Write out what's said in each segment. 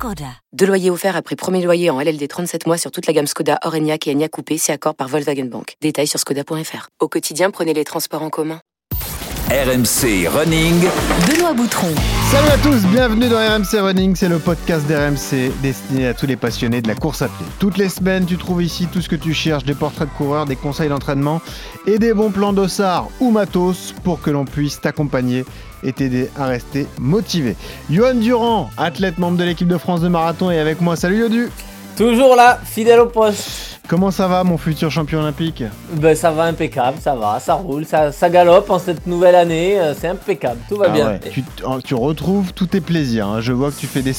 Skoda. Deux loyers offerts après premier loyer en LLD 37 mois sur toute la gamme Skoda, Orenia et Enya Coupé, c'est accord par Volkswagen Bank. Détails sur skoda.fr. Au quotidien, prenez les transports en commun. RMC Running. Benoît Boutron. Salut à tous, bienvenue dans RMC Running, c'est le podcast d'RMC destiné à tous les passionnés de la course à pied. Toutes les semaines, tu trouves ici tout ce que tu cherches, des portraits de coureurs, des conseils d'entraînement et des bons plans d'ossard ou matos pour que l'on puisse t'accompagner et t'aider à rester motivé. Johan Durand, athlète membre de l'équipe de France de marathon est avec moi. Salut Yodu Toujours là, fidèle au poste. Comment ça va mon futur champion olympique Ben ça va impeccable, ça va, ça roule, ça, ça galope en cette nouvelle année, euh, c'est impeccable, tout va Ah bien. ouais, tu, tu retrouves tous tes plaisirs. hein. Je vois que tu fais des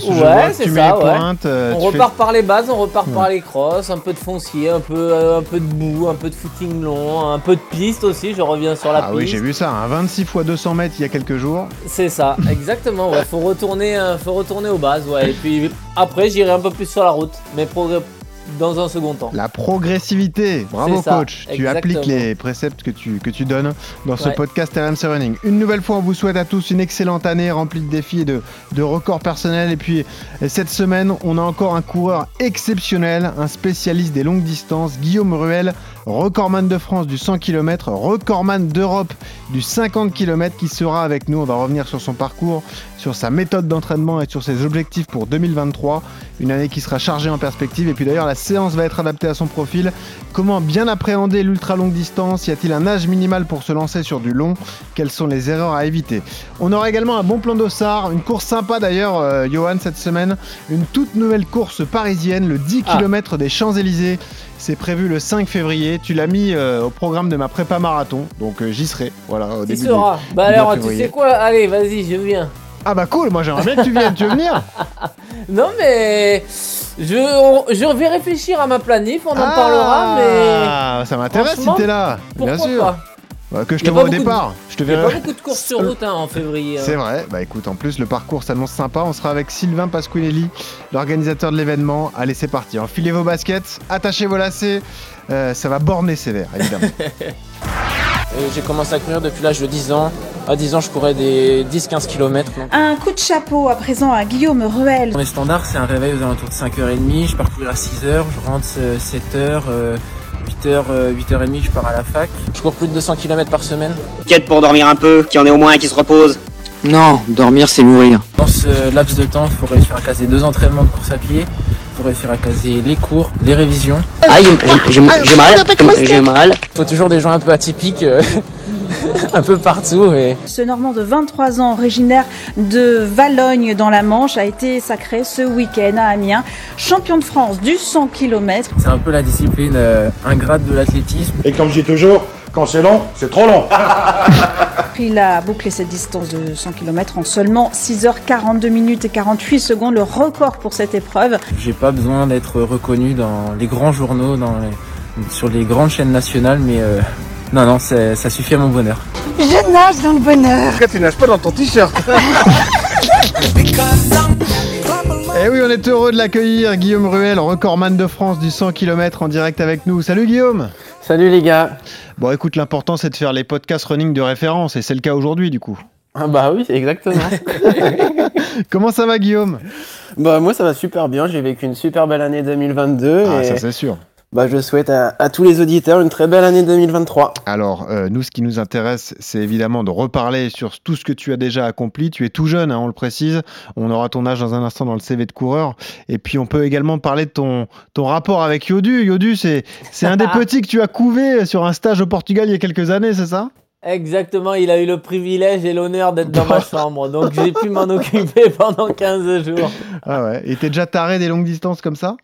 je Ouais, vois que c'est tu mets ça, les ouais. pointes. euh, On fais- repart par les bases, on repart par les crosses, un peu de foncier, un peu, euh, un peu de boue, un peu de footing long, un peu de piste aussi, je reviens sur la Ah oui, piste. j'ai vu ça, un 26 x 200 mètres il y a quelques jours. C'est ça, exactement, ouais, faut retourner, euh, faut retourner aux bases, ouais, et puis après j'irai un peu plus sur la route, mais progrès dans un second temps. La progressivité, bravo ça, coach. Tu appliques les préceptes que tu, que tu donnes dans ce Ouais. podcast RMC Running. Une nouvelle fois, on vous souhaite à tous une excellente année remplie de défis et de, de records personnels. Et puis cette semaine, on a encore un coureur exceptionnel, un spécialiste des longues distances, Guillaume Ruel, recordman de France du 100 km, recordman d'Europe du 50 km qui sera avec nous. On va revenir sur son parcours, sur sa méthode d'entraînement et sur ses objectifs pour 2023. Une année qui sera chargée en perspective. Et puis d'ailleurs, la séance va être adaptée à son profil. Comment bien appréhender l'ultra longue distance? Y a-t-il un âge minimal pour se lancer sur du long? Quelles sont les erreurs à éviter? On aura également un bon plan d'ossard, une course sympa d'ailleurs, euh, Johan, cette semaine. Une toute nouvelle course parisienne, le 10 Ah. km des Champs-Élysées. C'est prévu le 5 février. Tu l'as mis euh, au programme de ma prépa marathon, donc euh, j'y serai. Voilà, au début. du- seras. Bah du alors, tu sais quoi? Allez, vas-y, je viens. Ah bah cool, moi j'aimerais bien que tu viennes. tu veux venir? Non mais je, on- je vais réfléchir à ma planif, on en Ah, parlera, mais ça m'intéresse si t'es là. pourquoi bien sûr. pas? Bah, que je te vois au de- départ. Je te Il y a pas beaucoup de courses sur route hein, en février. hein. C'est vrai. Bah écoute, en plus le parcours s'annonce sympa. On sera avec Sylvain Pasquinelli, l'organisateur de l'événement. Allez, c'est parti. Enfilez vos baskets, attachez vos lacets. Euh, ça va borner sévère, évidemment. Euh, J'ai commencé à courir depuis l'âge de 10 ans. À 10 ans, je courais des 10-15 km. Un coup de chapeau à présent à Guillaume Ruel. Mes standards, c'est un réveil aux alentours de 5h30. Je pars courir à 6h, je rentre 7h, 8h, 8h30, je pars à la fac. Je cours plus de 200 km par semaine. Quête pour dormir un peu, qu'il y en ait au moins un qui se repose. Non, dormir c'est mourir. Dans ce laps de temps, il faut réussir à caser deux entraînements de course à pied. Il faut réussir à caser les cours, les révisions. Ah, j'ai mal, j'ai mal. Il faut toujours des gens un peu atypiques, euh, un peu partout. Et... Ce Normand de 23 ans, originaire de Valogne dans la Manche, a été sacré ce week-end à Amiens, champion de France du 100 km. C'est un peu la discipline euh, ingrate de l'athlétisme. Et comme je dis toujours, quand c'est long, c'est trop long. Il a bouclé cette distance de 100 km en seulement 6h42 minutes et 48 secondes, le record pour cette épreuve. J'ai pas besoin d'être reconnu dans les grands journaux, dans les- sur les grandes chaînes nationales, mais euh, non, non, c'est- ça suffit à mon bonheur. Je nage dans le bonheur. Pourquoi tu nages pas dans ton t-shirt Et Eh oui, on est heureux de l'accueillir. Guillaume Ruel, recordman de France du 100 km en direct avec nous. Salut Guillaume. Salut les gars. Bon, écoute, l'important c'est de faire les podcasts running de référence et c'est le cas aujourd'hui du coup. Ah bah oui, exactement. Comment ça va Guillaume? Bah moi ça va super bien, j'ai vécu une super belle année 2022 Ah, et ça c'est sûr. Bah je souhaite à, à tous les auditeurs une très belle année 2023. Alors, euh, nous, ce qui nous intéresse, c'est évidemment de reparler sur tout ce que tu as déjà accompli. Tu es tout jeune, hein, on le précise. On aura ton âge dans un instant dans le CV de coureur. Et puis, on peut également parler de ton, ton rapport avec Yodu. Yodu, c'est c'est un des petits que tu as couvé sur un stage au Portugal il y a quelques années, c'est ça? Exactement, il a eu le privilège et l'honneur d'être dans ma chambre, donc j'ai pu m'en occuper pendant 15 jours. Ah ouais. Et t'es déjà taré des longues distances comme ça?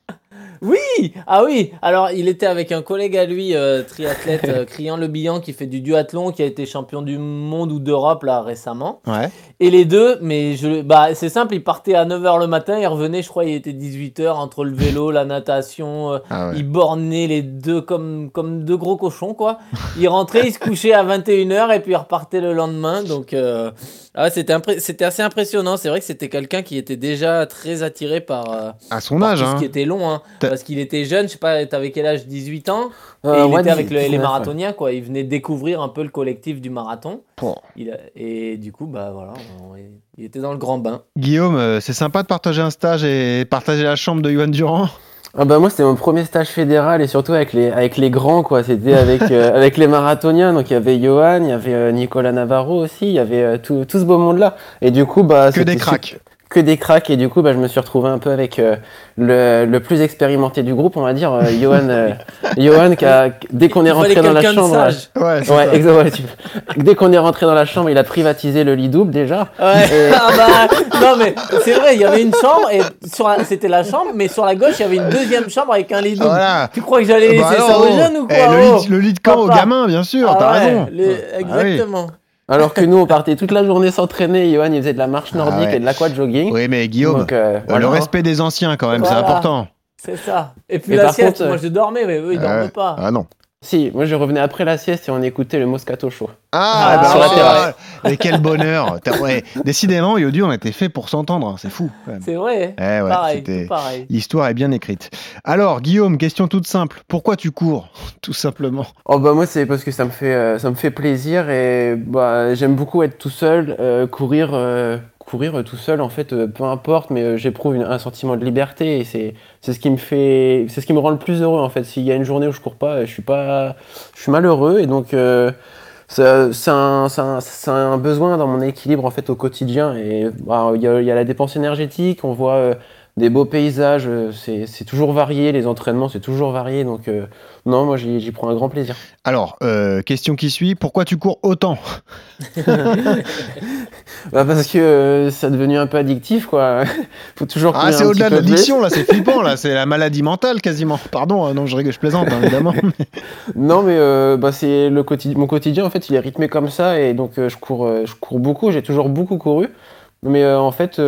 Oui Ah oui Alors, il était avec un collègue à lui, euh, triathlète, euh, Criant Le Bihan, qui fait du duathlon, qui a été champion du monde ou d'Europe là récemment. Ouais. Et les deux, mais je, bah, c'est simple, ils partaient à 9h le matin, ils revenaient, je crois, il était 18h entre le vélo, la natation. euh, Ah ouais. Ils bornaient les deux comme, comme deux gros cochons, quoi. Ils rentraient, ils se couchaient à 21h et puis ils repartaient le lendemain. Donc, euh, ah ouais, c'était, impré- assez impressionnant. C'est vrai que c'était quelqu'un qui était déjà très attiré par, euh, À son par âge, tout ce hein. qui était long. hein. Parce qu'il était jeune, je sais pas, t'avais quel âge? 18 ans? Et Euh, il ouais, était avec le- les 19, ouais. marathoniens, quoi. Il venait découvrir un peu le collectif du marathon. Bon. Il a- et du coup, bah voilà, on- il était dans le grand bain. Guillaume, euh, c'est sympa de partager un stage et partager la chambre de Johan Durand. Ah bah moi c'était mon premier stage fédéral et surtout avec les avec les grands quoi. C'était avec euh, avec les marathoniens. Donc il y avait Johan il y avait euh, Nicolas Navarro aussi. Il y avait euh, tout, tout ce beau monde là et du coup bah Que des cracks. Que des cracks et du coup bah je me suis retrouvé un peu avec euh, le, le plus expérimenté du groupe on va dire euh, Johan euh, Johan qui a dès qu'on est rentré dans la chambre sage. Ouais, c'est ouais, ça. exact, ouais, tu- dès qu'on est rentré dans la chambre il a privatisé le lit double déjà Ouais. Et- Ah bah, non mais c'est vrai, il y avait une chambre et sur la- c'était la chambre, mais sur la gauche il y avait une deuxième chambre avec un lit double. Voilà. Tu crois que j'allais laisser Bah ça alors, aux jeunes ou eh, quoi le, oh lit, le lit de camp aux gamins, bien sûr, Ah t'as ouais, raison. les- Ah oui. Alors que nous on partait toute la journée s'entraîner Johan il faisait de la marche nordique ouais. et de l'aquat jogging Oui, mais Guillaume, Donc, euh, voilà, le respect des anciens quand même, c'est important. C'est ça. Et puis Mais la par sieste, contre, moi je dormais, mais eux ils Ah dormaient ouais. pas. Ah non. Si, moi je revenais après la sieste et on écoutait le Moscato Show. Ah, Ah, bah sur la terrasse. Mais quel bonheur. Ouais. Décidément, Yodu, on était fait pour s'entendre, hein, c'est fou. C'est vrai. Eh ouais, pareil. L'histoire est bien écrite. Alors, Guillaume, question toute simple. Pourquoi tu cours Tout simplement? Oh bah moi c'est parce que ça me fait euh, ça me fait plaisir et bah j'aime beaucoup être tout seul, euh, courir euh, courir euh, tout seul en fait euh, peu importe mais euh, j'éprouve un sentiment de liberté et c'est c'est ce qui me fait c'est ce qui me rend le plus heureux en fait. S'il y a une journée où je cours pas, je suis pas je suis malheureux et donc euh, c'est un, c'est un- c'est un besoin dans mon équilibre en fait au quotidien et bah, il y, a, il y a la dépense énergétique, on voit euh, des beaux paysages, euh, c'est c'est toujours varié, les entraînements c'est toujours varié donc euh, non moi j'y j'y prends un grand plaisir. Alors, euh, question qui suit. Pourquoi tu cours autant? Bah parce que euh, ça devenu un peu addictif quoi. Faut toujours Ah, c'est au-delà de l'addiction, là, c'est flippant, là. C'est la maladie mentale, quasiment. Pardon, hein, non, je je plaisante, hein, évidemment. Non mais euh, bah c'est le quotidien mon quotidien en fait il est rythmé comme ça et donc euh, je cours euh, je cours beaucoup j'ai toujours beaucoup couru mais en fait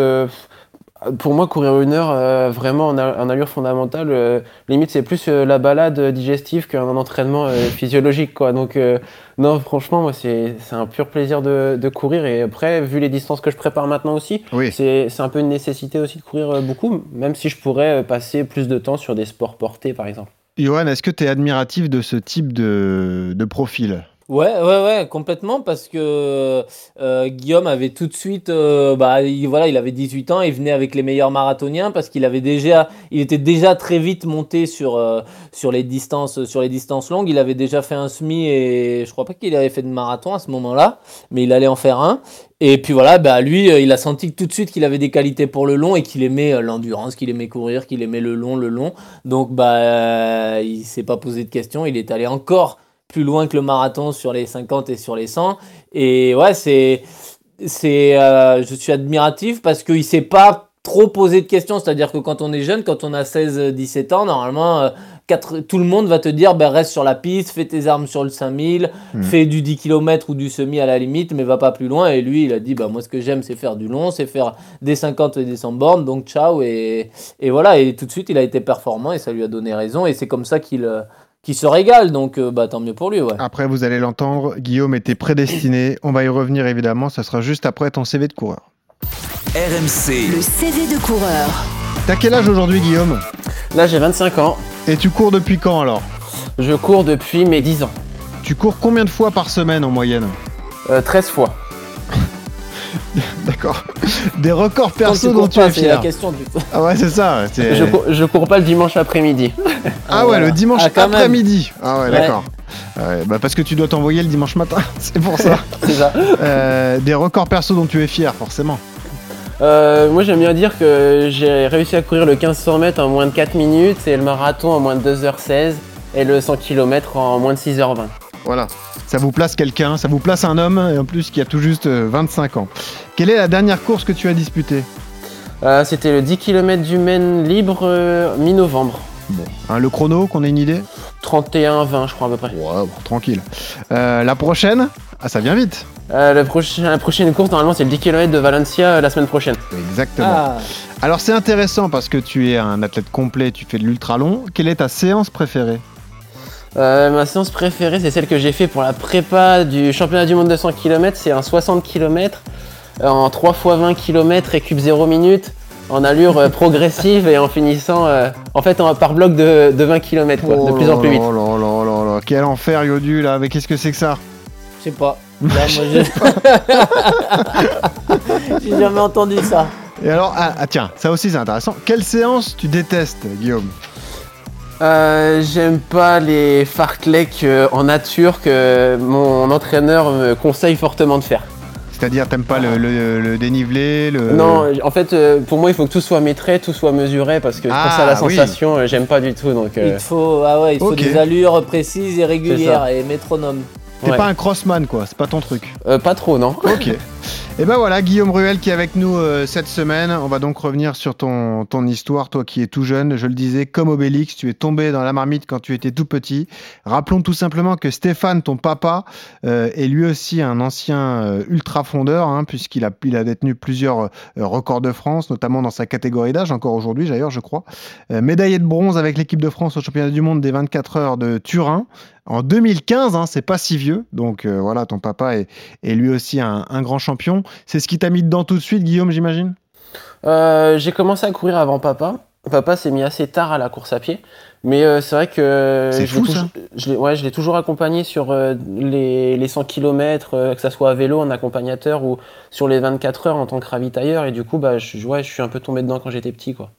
pour moi courir une heure euh, vraiment en, a- en allure fondamentale euh, limite c'est plus euh, la balade digestive qu'un entraînement physiologique quoi. Donc non franchement moi c'est un pur plaisir de, de courir. Et après vu les distances que je prépare maintenant aussi Oui. c'est c'est un peu une nécessité aussi de courir beaucoup même si je pourrais passer plus de temps sur des sports portés par exemple. Johan, est-ce que tu es admiratif de ce type de, de profil? Ouais, ouais, ouais, complètement, parce que euh, Guillaume avait tout de suite, euh, bah, il, voilà, il avait 18 ans, il venait avec les meilleurs marathoniens parce qu'il avait déjà, il était déjà très vite monté sur euh, sur les distances, sur les distances longues. Il avait déjà fait un semi et je crois pas qu'il avait fait de marathon à ce moment-là, mais il allait en faire un. Et puis voilà, bah lui, il a senti tout de suite qu'il avait des qualités pour le long et qu'il aimait l'endurance, qu'il aimait courir, qu'il aimait le long, le long. Donc bah, il s'est pas posé de questions, il est allé encore plus loin que le marathon sur les 50 et sur les 100. Et ouais, c'est, c'est, euh, je suis admiratif parce qu'il s'est pas trop posé de questions. C'est-à-dire que quand on est jeune, quand on a 16-17 ans, normalement, euh, quatre- tout le monde va te dire ben, reste sur la piste, fais tes armes sur le 5000, Mhm. fais du 10 km ou du semi à la limite, mais va pas plus loin. Et lui, il a dit bah, moi, ce que j'aime, c'est faire du long, c'est faire des 50 et des 100 bornes. Donc, ciao. Et, et voilà. Et tout de suite, il a été performant et ça lui a donné raison. Et c'est comme ça qu'il. Qu'il se régale, donc euh, bah, tant mieux pour lui. Ouais. Après, vous allez l'entendre, Guillaume était prédestiné. On va y revenir évidemment, ça sera juste après ton CV de coureur. RMC, Le CV de coureur. T'as quel âge aujourd'hui, Guillaume? Là j'ai 25 ans Et tu cours depuis quand alors? Je cours depuis mes 10 ans Tu cours combien de fois par semaine en moyenne? Euh, 13 fois D'accord. Des records perso tu dont tu pas, es c'est la fier. question. du coup. Ah ouais, c'est ça. je, cours, je cours pas le dimanche après-midi Ah ouais, voilà. le dimanche Ah, après-midi. Ah ouais, Ouais. d'accord. Ouais, bah parce que tu dois t'envoyer le dimanche matin, c'est pour ça. c'est ça Euh, des records perso dont tu es fier, forcément. Euh, moi j'aime bien dire que j'ai réussi à courir le 1500 mètres en moins de 4 minutes et le marathon en moins de 2h16 et le 100 km en moins de 6h20. Voilà. Ça vous place quelqu'un, ça vous place un homme, et en plus qui a tout juste euh, 25 ans. Quelle est la dernière course que tu as disputée? Euh, C'était le 10 km du Maine libre euh, mi-novembre. Bon. Hein, le chrono, qu'on ait une idée? 31-20, je crois à peu près. Ouais, bon, tranquille. Euh, la prochaine? Ah, ça vient vite. Euh, le prochain, la prochaine course, normalement, c'est le 10 km de Valencia euh, la semaine prochaine. Exactement. Ah, Alors c'est intéressant parce que tu es un athlète complet, tu fais de l'ultra long. Quelle est ta séance préférée? Euh, ma séance préférée, c'est celle que j'ai fait pour la prépa du championnat du monde de 100 km. C'est un 60 km en 3 x 20 km, récup 0 minutes, en allure euh, progressive et en finissant euh, en fait en- par bloc de, de 20 km, quoi, de plus en plus vite. Oh là là là là, quel enfer Yodu là, mais qu'est-ce que c'est que ça? Je sais pas. Là, moi, j'ai- j'ai jamais entendu ça. Et alors, ah, ah, tiens, ça aussi c'est intéressant. Quelle séance tu détestes, Guillaume? Euh, J'aime pas les fartleks euh, en nature que mon entraîneur me conseille fortement de faire. C'est-à-dire, t'aimes pas le, le- le dénivelé le... Non, en fait, euh, pour moi, il faut que tout soit métré, tout soit mesuré, parce que Ah, quand ça a la oui. sensation, euh, j'aime pas du tout. Donc, Il te faut, ah ouais, il faut des allures précises et régulières et métronomes. T'es ouais. pas un crossman quoi, c'est pas ton truc. Euh, pas trop, non. Ok. Et ben voilà, Guillaume Ruel qui est avec nous euh, cette semaine. On va donc revenir sur ton, histoire, toi qui es tout jeune. Je le disais, comme Obélix, tu es tombé dans la marmite quand tu étais tout petit. Rappelons tout simplement que Stéphane, ton papa, euh, est lui aussi un ancien euh, ultra fondeur, hein, puisqu'il a, il a détenu plusieurs euh, records de France, notamment dans sa catégorie d'âge, encore aujourd'hui d'ailleurs, je crois. Médaillé de bronze avec l'équipe de France au championnat du monde des 24 heures de Turin. En 2015, hein, c'est pas si vieux, donc euh, voilà, ton papa est, est lui aussi un, un grand champion. C'est ce qui t'a mis dedans tout de suite, Guillaume, j'imagine? Euh, j'ai commencé à courir avant papa. Papa s'est mis assez tard à la course à pied. Mais euh, c'est vrai que C'est je l'ai fou, je l'ai ouais, je l'ai toujours accompagné sur les, les 100 km, que ça soit à vélo en accompagnateur ou sur les 24 heures en tant que ravitailleur. Et du coup, bah, je, ouais, je suis un peu tombé dedans quand j'étais petit. quoi.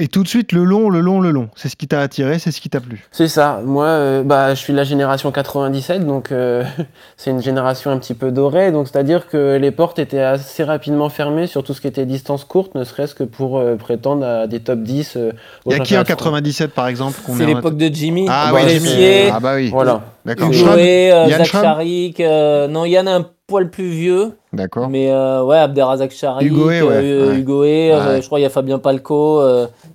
Et tout de suite, le long, le long, le long. C'est ce qui t'a attiré, c'est ce qui t'a plu. C'est ça. Moi, euh, bah, je suis de la génération 97, donc euh, c'est une génération un petit peu dorée. Donc, c'est-à-dire que les portes étaient assez rapidement fermées sur tout ce qui était distance courte, ne serait-ce que pour euh, prétendre à des top 10. euh, Il y a qui en championnat de France. 97, par exemple qu'on C'est l'époque de Jimmy, Ah ouais, Gressier, Ah bah oui. Voilà. D'accord. Et, euh, Yann Zach Charik. euh, non, Yann est un poil plus vieux, D'accord. mais euh, ouais, Abderrazak Charik, Hugoé, ouais, euh, ouais. Hugoé, euh, Ouais. je crois qu'il y a Fabien Palco.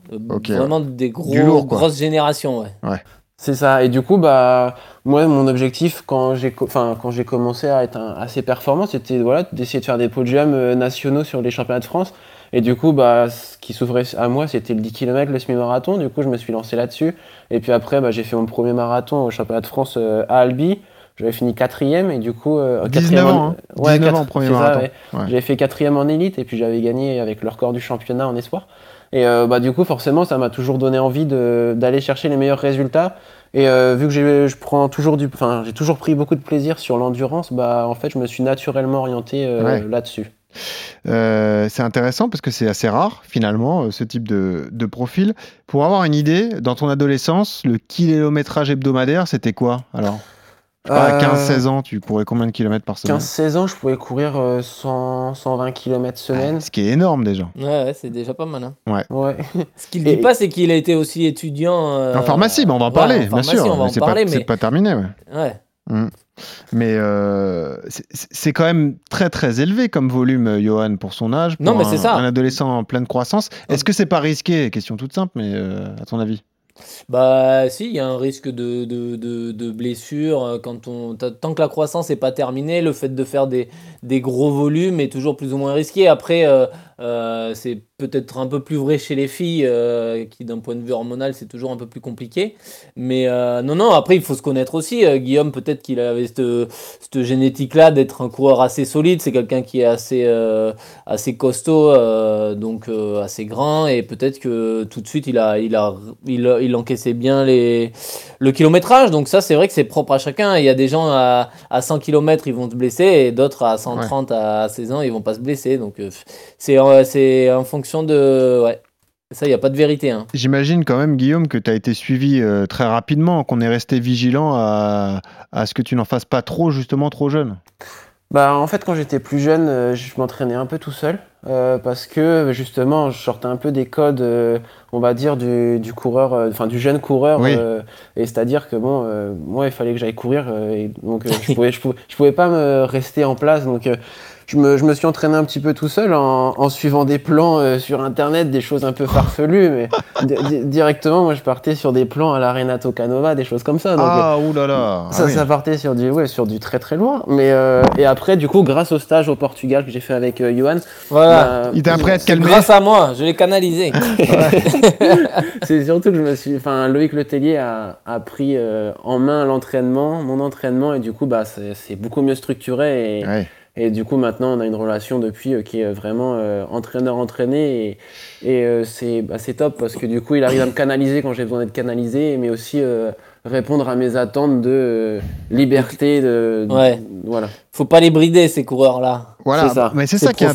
vraiment des gros, lourd, grosses générations. Ouais. C'est ça. Et du coup, bah, moi, mon objectif quand j'ai, enfin, quand j'ai commencé à être un- assez performant, c'était voilà, d'essayer de faire des podiums nationaux sur les championnats de France. Et du coup, bah, ce qui s'ouvrait à moi, c'était le 10 km, le semi-marathon. Du coup, je me suis lancé là-dessus. Et puis après, bah, j'ai fait mon premier marathon au championnat de France euh, à Albi. J'avais fini quatrième et du coup, euh, 19 quatrième en- ans, hein. Ouais, 19 ans, quatre- premier marathon. ouais. Ouais. J'avais fait quatrième en élite et puis j'avais gagné avec le record du championnat en espoir. Et euh, bah, du coup, forcément, ça m'a toujours donné envie de- d'aller chercher les meilleurs résultats. Et euh, vu que j'ai- je prends toujours du, enfin, j'ai toujours pris beaucoup de plaisir sur l'endurance, bah, en fait, je me suis naturellement orienté euh, Ouais. là-dessus. Euh, c'est intéressant parce que c'est assez rare finalement euh, ce type de, de profil. Pour avoir une idée, dans ton adolescence, le kilométrage hebdomadaire, c'était quoi alors? À Euh, 15-16 ans, tu courais combien de kilomètres par semaine? 15-16 ans, je pouvais courir euh, 100, 120 km semaine. Ouais, Ce qui est énorme déjà. Ouais, ouais, c'est déjà pas mal. hein. Ouais. Ce qu'il dit Et- pas, c'est qu'il a été aussi étudiant. euh, en pharmacie, bah, on va en ouais, parler, en bien sûr. On va mais en c'est parler, pas, mais c'est pas terminé. ouais. ouais. Mais euh, c'est- quand même très très élevé comme volume, euh, Johan, pour son âge. Non, pour mais un- c'est ça. Un adolescent en pleine croissance. Est-ce que c'est pas risqué? Question toute simple, mais euh, à ton avis? Bah si, il y a un risque de, de, de, de blessure quand on tant que la croissance n'est pas terminée, le fait de faire des, des gros volumes est toujours plus ou moins risqué. Après, euh, euh, c'est peut-être un peu plus vrai chez les filles euh, qui, d'un point de vue hormonal, c'est toujours un peu plus compliqué. Mais euh, non, non. Après, il faut se connaître aussi. Guillaume, peut-être qu'il avait cette, cette génétique-là d'être un coureur assez solide. C'est quelqu'un qui est assez assez costaud, donc assez grand, et peut-être que tout de suite il a, il a, il, a- il encaissait bien les, le kilométrage. Donc ça, c'est vrai que c'est propre à chacun. Il y a des gens à, à 100 km, ils vont se blesser, et d'autres à 130 à 16 ans, ils vont pas se blesser. Donc c'est, euh, c'est en fonction de, ouais. Ça, il n'y a pas de vérité. Hein. J'imagine quand même, Guillaume, que tu as été suivi euh, très rapidement, qu'on est resté vigilant à, à ce que tu n'en fasses pas trop, justement, trop jeune. Bah, en fait, quand j'étais plus jeune, euh, je m'entraînais un peu tout seul euh, parce que justement, je sortais un peu des codes, euh, on va dire, du, du coureur, euh, enfin du jeune coureur. Oui. euh, et c'est-à-dire que bon, euh, moi, il fallait que j'aille courir, euh, et donc euh, je pouvais, je pouvais, je pouvais pas me rester en place. Donc, euh, je me, je me suis entraîné un petit peu tout seul en, en suivant des plans euh, sur internet, des choses un peu farfelues, mais di- di- directement, moi je partais sur des plans à la Renato Canova, des choses comme ça. Donc, Ah, euh, oulala. ça, Ah oui. ça partait sur du, ouais, sur du très très loin. Mais, euh, et après, du coup, grâce au stage au Portugal que j'ai fait avec euh, Johan, Voilà. Il t'a appris à te calmer. grâce à moi, je l'ai canalisé. c'est surtout que je me suis, enfin, Loïc Letellier a, a pris euh, en main l'entraînement, mon entraînement, et du coup, bah, c'est c'est beaucoup mieux structuré. Et, Ouais. Et du coup, maintenant, on a une relation depuis euh, qui est vraiment euh, entraîneur-entraîné. Et, et euh, c'est bah, top parce que du coup, il arrive à me canaliser quand j'ai besoin d'être canalisé, mais aussi euh, répondre à mes attentes de euh, liberté. De, de- Ouais. voilà. Faut pas les brider, ces coureurs-là. Voilà, C'est ça. mais c'est Ces ça qui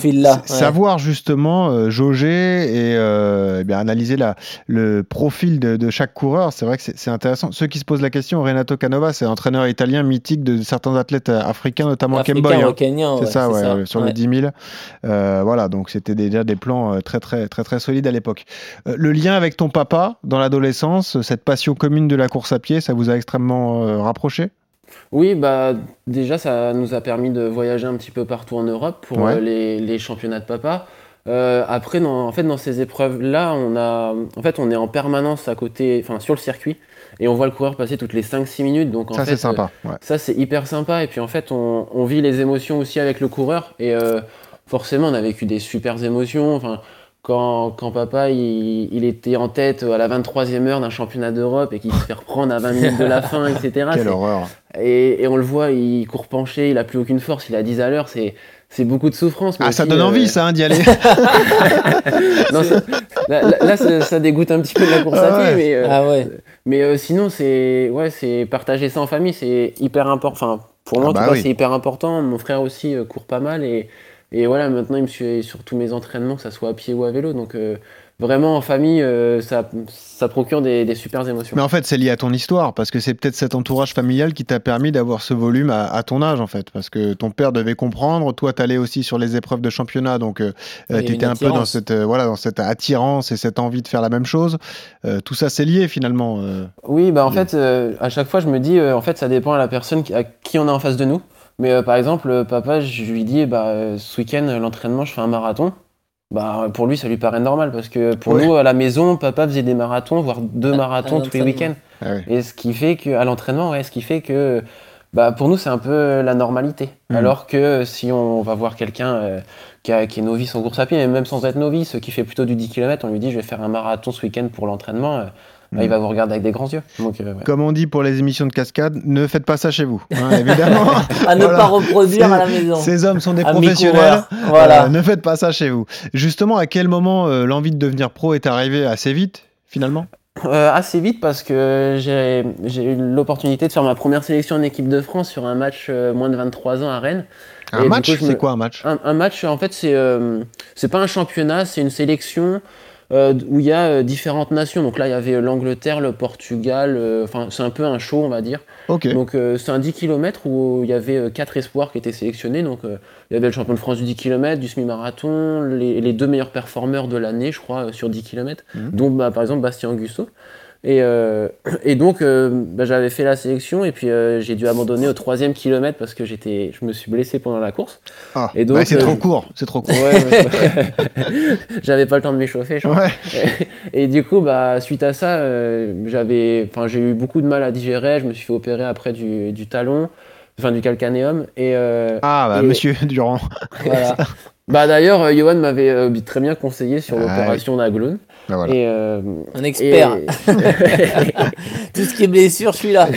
ouais. savoir justement euh, jauger et euh, eh bien analyser la, le profil de, de chaque coureur. C'est vrai que c'est intéressant. Ceux qui se posent la question, Renato Canova, c'est entraîneur italien mythique de certains athlètes euh, africains, notamment Kemboy. hein. C'est ouais, ça, ouais, sur Ouais. le 10 000. Euh, voilà, donc c'était déjà des plans euh, très, très, très, très solides à l'époque. Euh, le lien avec ton papa dans l'adolescence, cette passion commune de la course à pied, ça vous a extrêmement euh, rapproché? Oui, bah déjà ça nous a permis de voyager un petit peu partout en Europe pour Ouais. euh, les, les championnats de papa. Euh, après, dans, en fait, dans ces épreuves-là, on a, en fait, on est en permanence à côté, enfin sur le circuit, et on voit le coureur passer toutes les 5-6 minutes. Donc en Ça, c'est sympa. ouais. euh, ça c'est hyper sympa. Et puis en fait, on, on vit les émotions aussi avec le coureur. Et euh, forcément, on a vécu des super émotions. Enfin, quand, quand papa il, il était en tête à la 23e heure d'un championnat d'Europe et qu'il se fait reprendre à 20 minutes de la fin, etc. Quelle c'est- horreur. et, et on le voit, il court penché, il a plus aucune force, il a 10 à l'heure, c'est c'est beaucoup de souffrance. mais Ah, ça donne euh, envie, ça, hein, d'y aller. non, ça- là, ça, ça dégoûte un petit peu de la course Ah à pied, ouais. mais, euh, Ah ouais. mais euh, sinon, c'est ouais, c'est partager ça en famille, c'est hyper important. Enfin, pour moi, Ah en bah tout cas, oui. c'est hyper important. Mon frère aussi euh, court pas mal et, et voilà, maintenant, il me suit sur tous mes entraînements, que ça soit à pied ou à vélo. Donc, euh, vraiment, en famille, euh, ça, ça procure des, des super émotions. Mais en fait, c'est lié à ton histoire, parce que c'est peut-être cet entourage familial qui t'a permis d'avoir ce volume à, à ton âge, en fait. Parce que ton père devait comprendre, toi, t'allais aussi sur les épreuves de championnat, donc euh, Il y a tu une étais un peu dans cette, euh, voilà, dans cette attirance et cette envie de faire la même chose. Euh, tout ça, c'est lié, finalement. euh. Oui, bah en Oui. fait, euh, à chaque fois, je me dis, euh, en fait, ça dépend à la personne qui- à qui on a en face de nous. Mais euh, par exemple, euh, papa, je lui dis, bah, euh, ce week-end, l'entraînement, je fais un marathon. Bah, pour lui, ça lui paraît normal parce que pour Ouais. nous, à la maison, papa faisait des marathons, voire deux À- marathons à tous les week-ends. Ah oui. Et ce qui fait que, à l'entraînement, ouais, ce qui fait que, bah, pour nous, c'est un peu la normalité. Mhm. Alors que si on va voir quelqu'un euh, qui, a- qui est novice en course à pied, et même sans être novice, qui fait plutôt du 10 km, on lui dit, je vais faire un marathon ce week-end pour l'entraînement, euh, il va vous regarder avec des grands yeux. Donc, euh, ouais. Comme on dit pour les émissions de cascade, ne faites pas ça chez vous, hein, évidemment. À ne Voilà. pas reproduire à la maison. Ces hommes sont des Amis professionnels. Voilà. Euh, ne faites pas ça chez vous. Justement, à quel moment euh, l'envie de devenir pro est arrivée assez vite, finalement? Assez vite parce que j'ai eu l'opportunité de faire ma première sélection en équipe de France sur un match moins de 23 ans à Rennes. Un Et match, me- c'est quoi un match? Un, un match, en fait, c'est pas un championnat, c'est une sélection où il y a euh, différentes nations. Donc là, il y avait euh, l'Angleterre, le Portugal, euh, enfin, c'est un peu un show, on va dire. Donc euh, c'est un 10 km où il y avait euh, quatre espoirs qui étaient sélectionnés. Donc euh, il y avait le champion de France du 10 km, du semi-marathon, les, les deux meilleurs performeurs de l'année, je crois, euh, sur 10 km, Mhm. dont bah, par exemple Bastien Augusto. Et, euh, et donc euh, bah, j'avais fait la sélection et puis euh, j'ai dû abandonner au troisième kilomètre parce que j'étais, je me suis blessé pendant la course. Ah, Et donc, bah, c'est trop court, c'est trop court. Ouais, j'avais pas le temps de m'échauffer. Ouais. Et, du coup, bah, suite à ça, j'avais, enfin, j'ai eu beaucoup de mal à digérer. Je me suis fait opérer après du, du talon, enfin du calcanéum. Et Ah, bah, Et- monsieur Durand. voilà. bah d'ailleurs, Johan m'avait très bien conseillé sur Ah, l'opération Bah, voilà. Et, euh, Un expert. et- Tout ce qui est blessure, je suis là.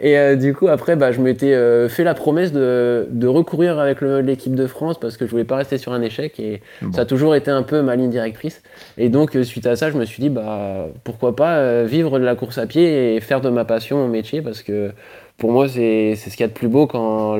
Et euh, du coup, après, bah, je m'étais euh, fait la promesse de, de recourir avec l'équipe de France parce que je voulais pas rester sur un échec et Bon. ça a toujours été un peu ma ligne directrice. Et donc, euh, suite à ça, je me suis dit, bah, pourquoi pas euh, vivre de la course à pied et faire de ma passion mon métier parce que pour moi, c'est ce qu'il y a de plus beau quand,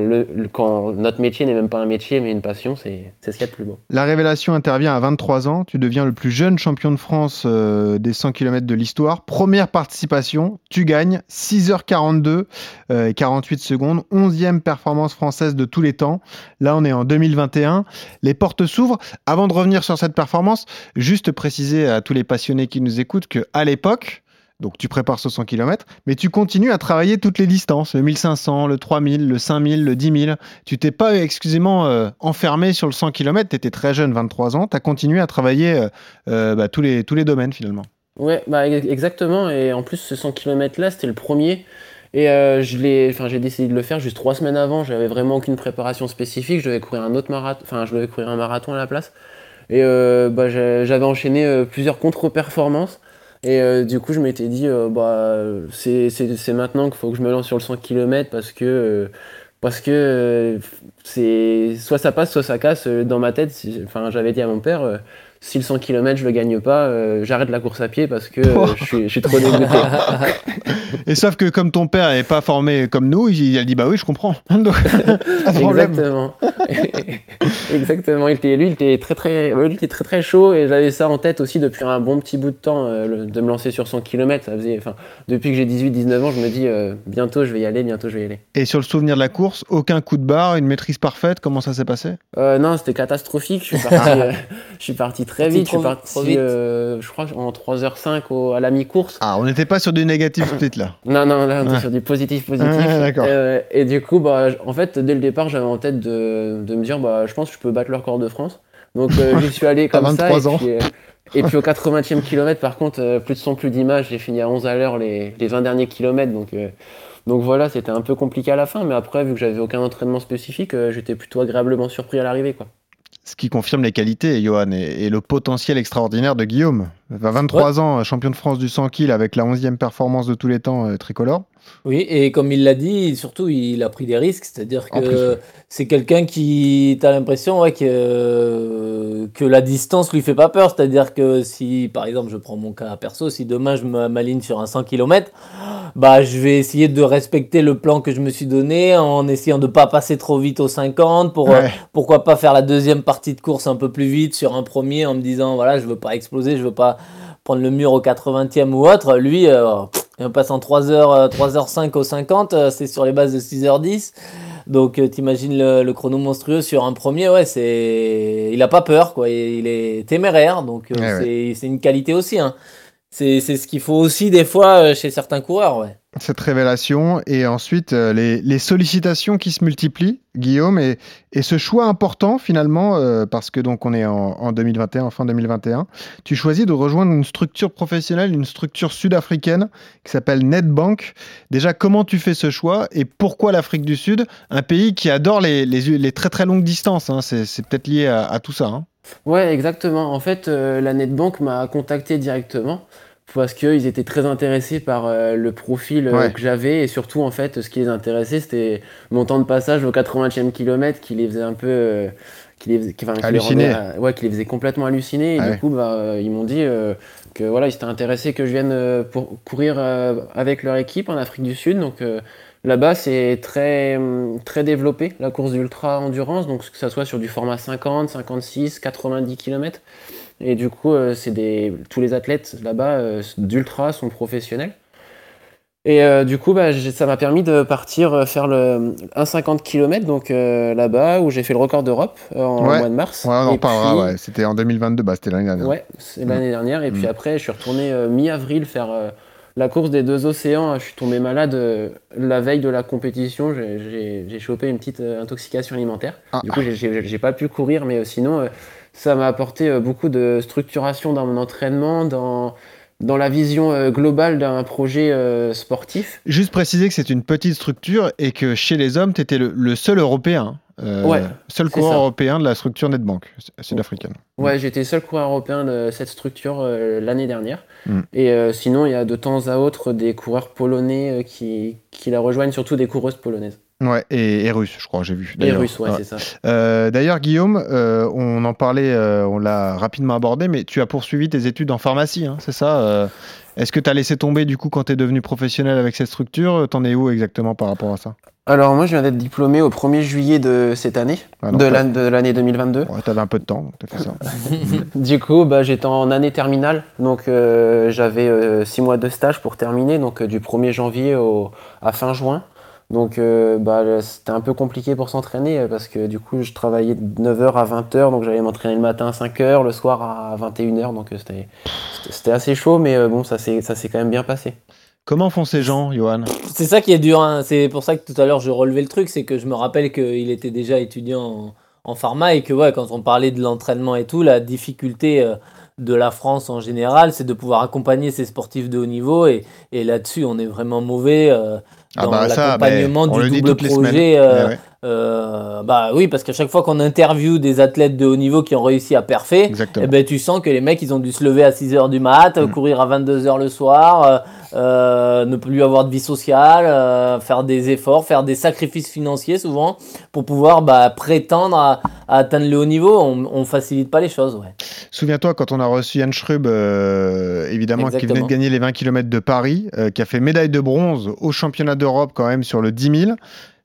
notre métier n'est même pas un métier mais une passion, c'est c'est ce qu'il y a de plus beau. La révélation intervient à 23 ans. Tu deviens le plus jeune champion de France euh, des 100 km de l'histoire. Première participation, tu gagnes 6h42 euh, et 48 secondes. 11e performance française de tous les temps. Là, on est en 2021. Les portes s'ouvrent. Avant de revenir sur cette performance, juste préciser à tous les passionnés qui nous écoutent que à l'époque, Donc tu prépares ce 100 km, mais tu continues à travailler toutes les distances, le 1500, le 3000, le 5000, le 10 000. Tu t'es pas excusez-moi euh, enfermé sur le 100 km, tu étais très jeune, 23 ans, tu as continué à travailler euh, euh, bah, tous, les, domaines finalement. Ouais, bah, exactement. Et en plus, ce 100 km là, c'était le premier. Et euh, j'ai décidé de le faire juste trois semaines avant. J'avais vraiment aucune préparation spécifique. Je devais courir un marathon, enfin, je devais courir un marathon à la place. Et euh, bah, j'avais enchaîné plusieurs contre-performances. Et du coup, je m'étais dit, bah, c'est maintenant qu'il faut que je me lance sur le 100 km parce que parce que c'est soit ça passe, soit ça casse. Dans ma tête, enfin, j'avais dit à mon père, si le 100 km je le gagne pas, euh, j'arrête la course à pied parce que euh, je, suis, trop dégoûté. Et sauf que comme ton père n'est pas formé comme nous, il, a dit bah oui, je comprends. Exactement. Exactement. Il était, lui, il était très très, lui, il était très très chaud et j'avais ça en tête aussi depuis un bon petit bout de temps euh, de me lancer sur 100 km. Ça faisait, enfin, depuis que j'ai 18-19 ans, je me dis bientôt je vais y aller, bientôt je vais y aller. Et sur le souvenir de la course, aucun coup de barre, une maîtrise parfaite. Comment ça s'est passé? Non, c'était catastrophique. Je suis parti, je suis parti très vite. je suis parti, euh, je crois, en 3h05 à la mi-course. Ah, on n'était pas sur du négatif split là. non, non, là, on était sur du positif, positif. Euh, et du coup, bah, en fait, dès le départ, j'avais en tête de, de, me dire, bah, je pense que je peux battre le record de France. Donc, euh, j'y suis allé comme 23 ça. Ans. Et puis, au 80e kilomètre, par contre, plus de son, plus d'image. J'ai fini à 11 à l'heure les, les 20 derniers kilomètres. Donc, donc voilà, c'était un peu compliqué à la fin. Mais après, vu que j'avais aucun entraînement spécifique, j'étais plutôt agréablement surpris à l'arrivée. quoi ce qui confirme les qualités, Johan, et, le potentiel extraordinaire de Guillaume. 23 ans, champion de France du 100 kg avec la 11e performance de tous les temps euh, tricolore. Oui, et comme il l'a dit, surtout, il a pris des risques. C'est-à-dire que c'est quelqu'un qui, tu as l'impression ouais, que, que la distance lui fait pas peur. C'est-à-dire que si, par exemple, je prends mon cas perso, si demain je m'aligne sur un 100 km, bah, je vais essayer de respecter le plan que je me suis donné en essayant de pas passer trop vite aux 50 pour euh, pourquoi pas faire la deuxième partie de course un peu plus vite sur un premier en me disant voilà, je veux pas exploser, je veux pas prendre le mur au 80e ou autre. Lui, euh, en passant 3h, 3h5 au 50, euh, c'est sur les bases de 6h10. Donc t'imagines le, le, chrono monstrueux sur un premier, ouais, c'est il a pas peur quoi, il est téméraire, donc c'est une qualité aussi. Hein. C'est ce qu'il faut aussi des fois chez certains coureurs, ouais cette révélation et ensuite euh, les, sollicitations qui se multiplient, Guillaume, et, ce choix important finalement, euh, parce que donc on est en, 2021, en fin 2021, tu choisis de rejoindre une structure professionnelle, une structure sud-africaine qui s'appelle Netbank. Déjà, comment tu fais ce choix et pourquoi l'Afrique du Sud, un pays qui adore les, les, très très longues distances hein, C'est peut-être lié à, tout ça. Hein. Ouais, exactement. En fait, euh, la Netbank m'a contacté directement parce qu'ils étaient très intéressés par euh, le profil euh, que j'avais. Et surtout en fait ce qui les intéressait c'était mon temps de passage au 80e kilomètre qui les faisait un peu euh, qui les, qui, halluciner ouais qui les faisait complètement halluciner et du coup bah, ils m'ont dit que voilà ils étaient intéressés que je vienne pour courir avec leur équipe en Afrique du Sud. Donc Là-bas, c'est très, très développé, la course d'ultra endurance, donc que ce soit sur du format 50, 56, 90 km. Et du coup, euh, c'est des, tous les athlètes là-bas euh, d'ultra sont professionnels. Et euh, du coup, bah, ça m'a permis de partir faire le 1,50 km donc là-bas où j'ai fait le record d'Europe en mois de mars. Ouais, on en parlera. Ouais. C'était en 2022, bah, c'était l'année dernière. Ouais, c'est l'année dernière. Et puis mm. après, je suis retourné mi-avril faire la course des deux océans. Je suis tombé malade la veille de la compétition. J'ai chopé une petite intoxication alimentaire. Ah. Du coup, j'ai pas pu courir, mais sinon ça m'a apporté euh, beaucoup de structuration dans mon entraînement, dans, dans la vision euh, globale d'un projet euh, sportif. Juste préciser que c'est une petite structure et que chez les hommes, tu étais le, seul européen. ouais, seul coureur européen de la structure Netbank sud-africaine. Ouais, j'étais seul coureur européen de cette structure l'année dernière. Mm. Et sinon, il y a de temps à autre des coureurs polonais qui, qui la rejoignent, surtout des coureuses polonaises. Ouais, et, russe, je crois, j'ai vu. Et russe, ouais, c'est ça. Euh, d'ailleurs, Guillaume, euh, on en parlait, euh, on l'a rapidement abordé, mais tu as poursuivi tes études en pharmacie, hein, c'est ça Est-ce que tu as laissé tomber du coup quand tu es devenu professionnel avec cette structure T'en es où exactement par rapport à ça? Alors moi je viens d'être diplômé au 1er juillet de cette année, ah, de l'année 2022. Ouais, t'avais un peu de temps, t'as fait ça. du coup bah, j'étais en année terminale, donc j'avais 6 mois de stage pour terminer, donc du 1er janvier au, à fin juin. Donc euh, bah, c'était un peu compliqué pour s'entraîner euh, parce que du coup je travaillais de 9h à 20h donc j'allais m'entraîner le matin à 5h, le soir à 21h donc euh, c'était c'était- c'était assez chaud mais euh, bon ça s'est ça s'est quand même bien passé. Comment font ces gens, Johan? C'est ça qui est dur. hein. C'est pour ça que tout à l'heure je relevais le truc, c'est que je me rappelle qu'il était déjà étudiant en, en pharma et que ouais, quand on parlait de l'entraînement et tout, la difficulté euh, de la France en général, c'est de pouvoir accompagner ces sportifs de haut niveau et, et là-dessus on est vraiment mauvais euh, Ah dans bah ça, l'accompagnement du double projet. euh, Ouais, ouais. Euh, bah oui, parce qu'à chaque fois qu'on interviewe des athlètes de haut niveau qui ont réussi à perfer, eh ben, tu sens que les mecs, ils ont dû se lever à 6h du mat, Mm. courir à 22h le soir, euh, euh, ne plus avoir de vie sociale, euh, faire des efforts, faire des sacrifices financiers souvent pour pouvoir bah, prétendre à, à atteindre le haut niveau. On, on facilite pas les choses, ouais. Souviens-toi quand on a reçu Yann Schrub, évidemment, qui venait de gagner les 20 km de Paris, qui a fait médaille de bronze au championnat d'Europe quand même sur le 10 000.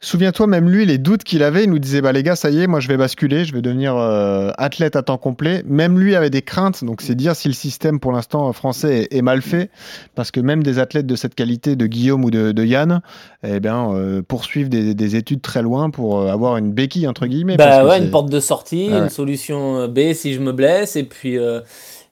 Souviens-toi, même lui, les doutes qu'il avait, il nous disait bah les gars, ça y est, moi je vais basculer, je vais devenir euh, athlète à temps complet. Même lui avait des craintes, donc c'est dire si le système pour l'instant euh, français est, est mal fait, parce que même des athlètes de cette qualité, de Guillaume ou de, de Yann, eh bien euh, poursuivent des, des études très loin pour euh, avoir une béquille entre guillemets. Bah ouais, une porte de sortie, Ah ouais. une solution B si je me blesse, et puis, euh,